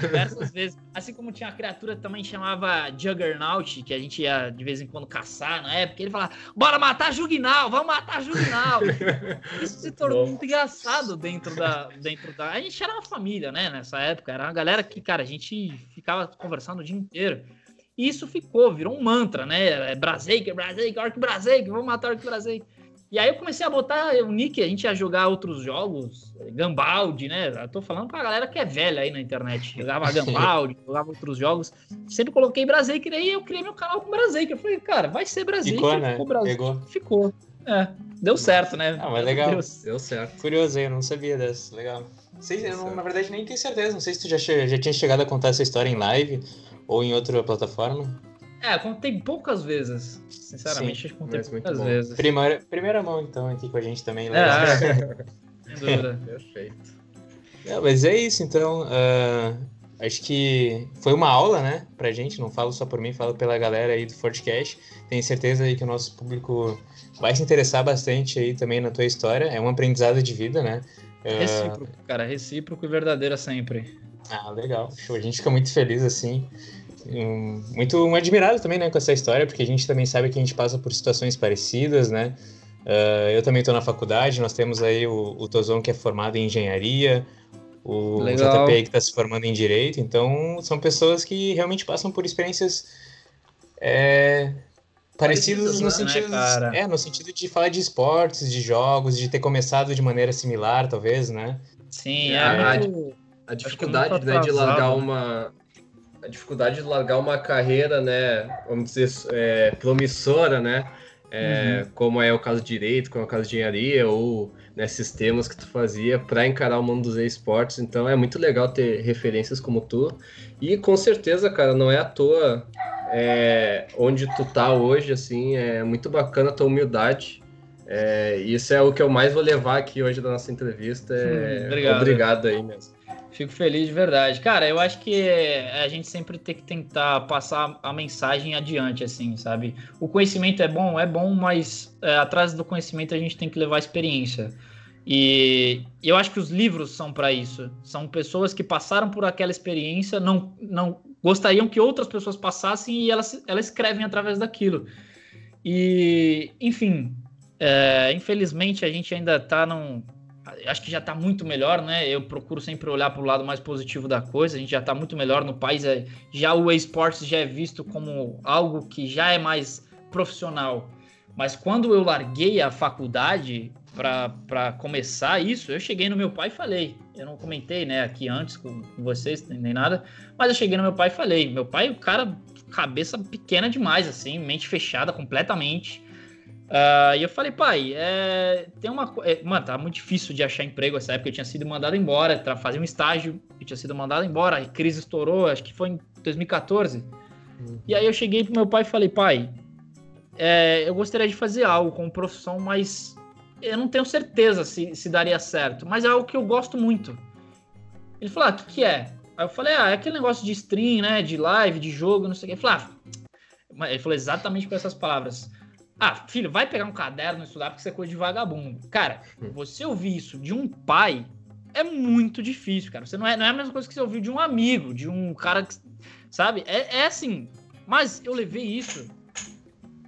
diversas vezes. Assim como tinha uma criatura que também chamava Juggernaut, que a gente ia de vez em quando caçar na época, ele falava: bora matar Jugnal, vamos matar Jugnal. Isso se tornou muito engraçado dentro da, dentro da. A gente era uma família, né, nessa época. Era uma galera que, cara, a gente ficava conversando o dia inteiro. E isso ficou, virou um mantra, né? É Braseik, Braseik, Orc Braseik, vamos matar Orc Braseik. E aí eu comecei a botar o nick, a gente ia jogar outros jogos, Gambaldi, né? Eu tô falando pra galera que é velha aí na internet. Jogava Gambaldi, jogava outros jogos. Sempre coloquei Braziker aí eu criei meu canal com Braziker. Eu falei, cara, vai ser Braziker.
Ficou, né? Ficou.
Ficou. É, deu certo, né?
Ah, mas legal.
Deu certo.
Curioso aí, eu não sabia dessa. Legal. Sei, eu não, na verdade nem tenho certeza. Não sei se tu já, já tinha chegado a contar essa história em live ou em outra plataforma.
É, contei poucas vezes. Sinceramente, Sim, contei poucas vezes.
Primeira, primeira mão, então, aqui com a gente também.
É, é. Sem dúvida.
Perfeito.
É, mas é isso, então. Uh, acho que foi uma aula, né, pra gente. Não falo só por mim, falo pela galera aí do Fortcast. Tenho certeza aí que o nosso público vai se interessar bastante aí também na tua história. É um aprendizado de vida, né?
Uh... Recíproco, cara. Recíproco e verdadeira sempre.
Ah, legal. Show. A gente fica muito feliz, assim. Muito admirado também, né, com essa história, porque a gente também sabe que a gente passa por situações parecidas, né? Uh, eu também estou na faculdade, nós temos aí o, o Tozon que é formado em engenharia, o Legal. JP que está se formando em direito, então são pessoas que realmente passam por experiências é, parecidas no né, sentido, né, é, no sentido de falar de esportes, de jogos, de ter começado de maneira similar, talvez, né?
Sim, é, a, a, dificuldade né, de largar uma a dificuldade de largar uma carreira, né, vamos dizer, é, promissora, né, é, uhum. como é o caso de direito, como é o caso de engenharia, ou nesses temas que tu fazia para encarar o mundo dos esportes. Então é muito legal ter referências como tu. E com certeza, cara, não é à toa é, onde tu tá hoje, assim, é muito bacana a tua humildade. É, isso é o que eu mais vou levar aqui hoje da nossa entrevista. É, hum, obrigado. obrigado aí mesmo.
Fico feliz de verdade. Cara, eu acho que a gente sempre tem que tentar passar a mensagem adiante, assim, sabe? O conhecimento é bom, é bom, mas é, atrás do conhecimento a gente tem que levar experiência. E eu acho que os livros são para isso. São pessoas que passaram por aquela experiência, não, não gostariam que outras pessoas passassem e elas, elas escrevem através daquilo. E, enfim, é, infelizmente a gente ainda está num acho que já está muito melhor, né? Eu procuro sempre olhar para o lado mais positivo da coisa. A gente já está muito melhor no país. É, já o esportes já é visto como algo que já é mais profissional. Mas quando eu larguei a faculdade para começar isso, eu cheguei no meu pai e falei. Eu não comentei, né, aqui antes com vocês nem nada, mas eu cheguei no meu pai e falei. Meu pai, o cara, cabeça pequena demais, assim, mente fechada completamente. Uh, e eu falei, pai, é, tem uma. É, mano, tá muito difícil de achar emprego essa época. Eu tinha sido mandado embora, fazer um estágio, eu tinha sido mandado embora, a crise estourou, acho que foi em 2014. Uhum. E aí eu cheguei pro meu pai e falei, pai, é, eu gostaria de fazer algo com profissão, mas eu não tenho certeza se, se daria certo. Mas é algo que eu gosto muito. Ele falou, ah, o que, que é? Aí eu falei, ah, é aquele negócio de stream, né? De live, de jogo, não sei o que. Ele falou, ah, ele falou exatamente com essas palavras. Ah, filho, vai pegar um caderno e estudar porque isso é coisa de vagabundo. Cara, hum. você ouvir isso de um pai é muito difícil, cara. Você não é, não é a mesma coisa que você ouvir de um amigo, de um cara que. Sabe? É, é assim. Mas eu levei isso,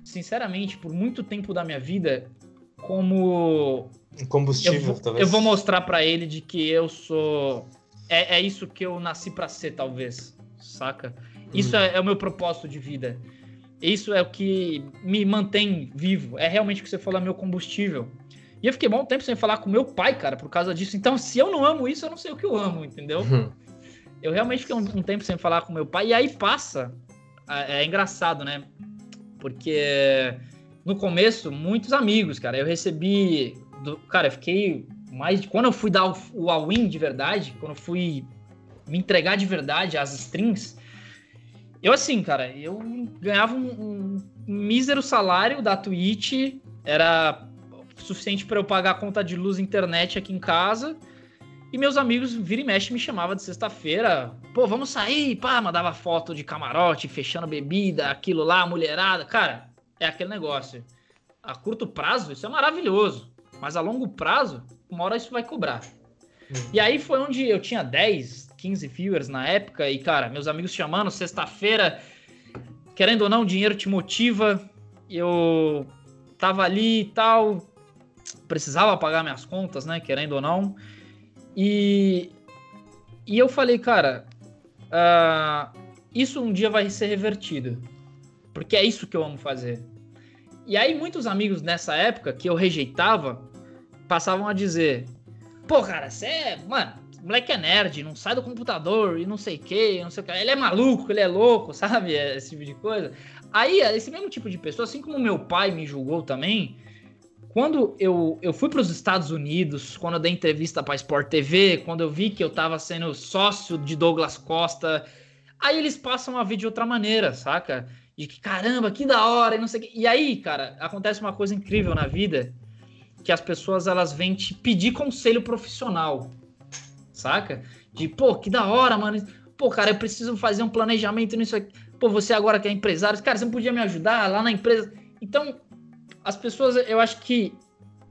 sinceramente, por muito tempo da minha vida, como.
Combustível,
eu vou, talvez. Eu vou mostrar para ele de que eu sou. É, é isso que eu nasci para ser, talvez. Saca? Isso hum. é, é o meu propósito de vida. Isso é o que me mantém vivo. É realmente o que você falou, é meu combustível. E eu fiquei bom tempo sem falar com meu pai, cara, por causa disso. Então, se eu não amo isso, eu não sei o que eu amo, entendeu? Uhum. Eu realmente fiquei um, um, tempo sem falar com meu pai. E aí passa. É, é engraçado, né? Porque no começo, muitos amigos, cara. Eu recebi. Do, cara, eu fiquei mais. De, quando eu fui dar o, o all-in de verdade, quando eu fui me entregar de verdade às strings, eu, assim, cara, eu ganhava um, um mísero salário da Twitch, era suficiente para eu pagar a conta de luz e internet aqui em casa. E meus amigos, vira e mexe, me chamavam de sexta-feira. Pô, vamos sair, pá, mandava foto de camarote, fechando bebida, aquilo lá, mulherada. Cara, é aquele negócio. A curto prazo, isso é maravilhoso. Mas a longo prazo, uma hora isso vai cobrar. Hum. E aí foi onde eu tinha 10, 15 viewers na época, e, cara, meus amigos chamando, sexta-feira, querendo ou não, o dinheiro te motiva. Eu tava ali e tal, precisava pagar minhas contas, né? Querendo ou não. E, e eu falei, cara, uh, isso um dia vai ser revertido. Porque é isso que eu amo fazer. E aí, muitos amigos nessa época que eu rejeitava passavam a dizer: Pô, cara, você é. Mano, o moleque é nerd, não sai do computador e não sei o que, não sei o que. Ele é maluco, ele é louco, sabe? Esse tipo de coisa. Aí, esse mesmo tipo de pessoa, assim como meu pai me julgou também, quando eu, eu fui para os Estados Unidos, quando eu dei entrevista para Sport TV, quando eu vi que eu estava sendo sócio de Douglas Costa, aí eles passam a ver de outra maneira, saca? De que caramba, que da hora, e não sei o que. E aí, cara, acontece uma coisa incrível na vida, que as pessoas elas vêm te pedir conselho profissional saca? De, pô, que da hora, mano. Pô, cara, eu preciso fazer um planejamento nisso aqui. Pô, você agora que é empresário, cara, você não podia me ajudar lá na empresa. Então, as pessoas, eu acho que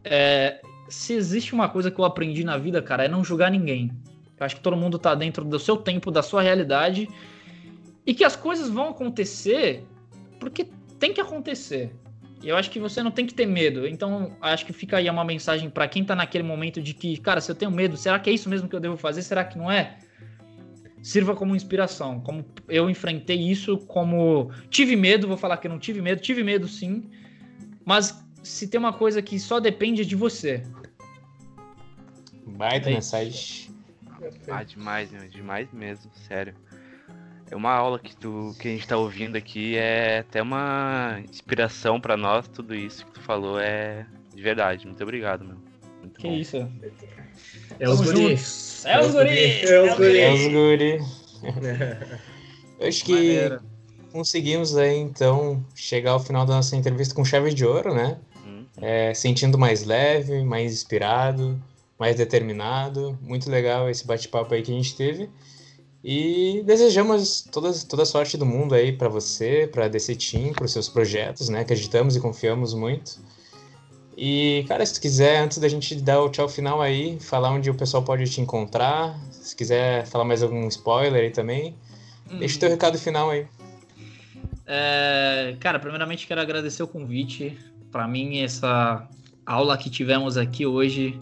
é, se existe uma coisa que eu aprendi na vida, cara, é não julgar ninguém. Eu acho que todo mundo tá dentro do seu tempo, da sua realidade. E que as coisas vão acontecer porque tem que acontecer. E eu acho que você não tem que ter medo. Então, acho que fica aí uma mensagem para quem tá naquele momento de que, cara, se eu tenho medo, será que é isso mesmo que eu devo fazer? Será que não é? Sirva como inspiração. Como eu enfrentei isso, como tive medo, vou falar que eu não tive medo, tive medo sim. Mas se tem uma coisa que só depende de você.
Baita é mensagem.
Ah, demais, meu, demais mesmo, sério. É uma aula que, tu, que a gente tá ouvindo aqui, é até uma inspiração para nós, tudo isso que tu falou é de verdade. Muito obrigado, meu. Muito
que bom. isso.
É os guris.
É os guris.
É os guris. É os guris. Eu acho que Maneira. conseguimos aí, então, chegar ao final da nossa entrevista com chave de ouro, né? Hum. É, sentindo mais leve, mais inspirado, mais determinado. Muito legal esse bate-papo aí que a gente teve. E desejamos toda, toda a sorte do mundo aí para você, para DC Team, para os seus projetos, né? Acreditamos e confiamos muito. E, cara, se tu quiser, antes da gente dar o tchau final aí, falar onde o pessoal pode te encontrar, se quiser falar mais algum spoiler aí também, hum. deixa o teu recado final aí.
É, cara, primeiramente quero agradecer o convite. Para mim, essa aula que tivemos aqui hoje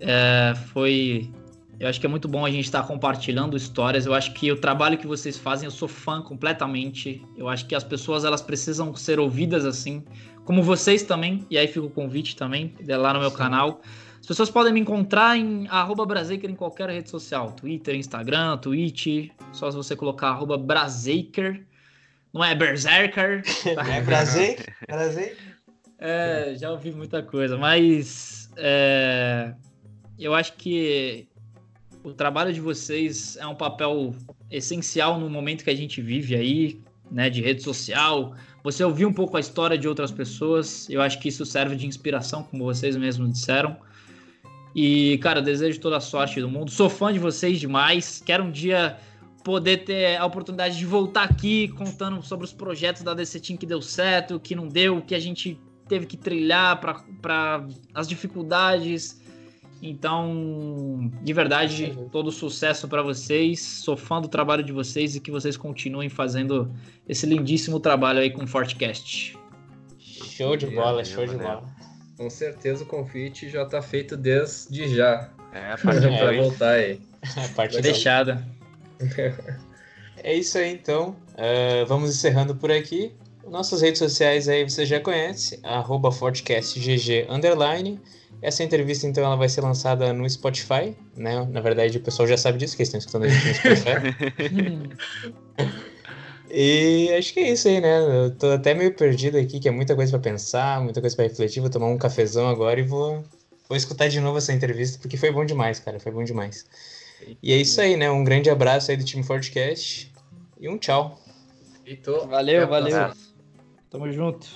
é, foi eu acho que é muito bom a gente estar tá compartilhando histórias. Eu acho que o trabalho que vocês fazem, eu sou fã completamente. Eu acho que as pessoas elas precisam ser ouvidas assim, como vocês também. E aí fica o convite também, lá no meu Sim. canal. As pessoas podem me encontrar em Braziker em qualquer rede social, Twitter, Instagram, Twitch. Só se você colocar arroba Braziker. Não é Berserker.
Tá? É Braziker?
É, já ouvi muita coisa, mas é, eu acho que o trabalho de vocês é um papel essencial no momento que a gente vive aí, né, de rede social. Você ouvir um pouco a história de outras pessoas, eu acho que isso serve de inspiração, como vocês mesmos disseram. E, cara, desejo toda a sorte do mundo. Sou fã de vocês demais. Quero um dia poder ter a oportunidade de voltar aqui contando sobre os projetos da DC Team que deu certo, que não deu, que a gente teve que trilhar para as dificuldades então, de verdade, todo sucesso para vocês. Sou fã do trabalho de vocês e que vocês continuem fazendo esse lindíssimo trabalho aí com o Fortcast.
Show de bola, show de bola.
Com certeza o convite já está feito desde já. É, a partir para voltar aí.
A partir Deixada.
é isso aí, então. Uh, vamos encerrando por aqui. Nossas redes sociais aí você já conhece, arroba FortcastGG underline. Essa entrevista, então, ela vai ser lançada no Spotify, né? Na verdade, o pessoal já sabe disso, que eles estão escutando a gente no Spotify. e acho que é isso aí, né? Eu tô até meio perdido aqui, que é muita coisa para pensar, muita coisa para refletir. Vou tomar um cafezão agora e vou, vou escutar de novo essa entrevista, porque foi bom demais, cara. Foi bom demais. E é isso aí, né? Um grande abraço aí do time Fortcast e um tchau.
Valeu, valeu. Tamo junto.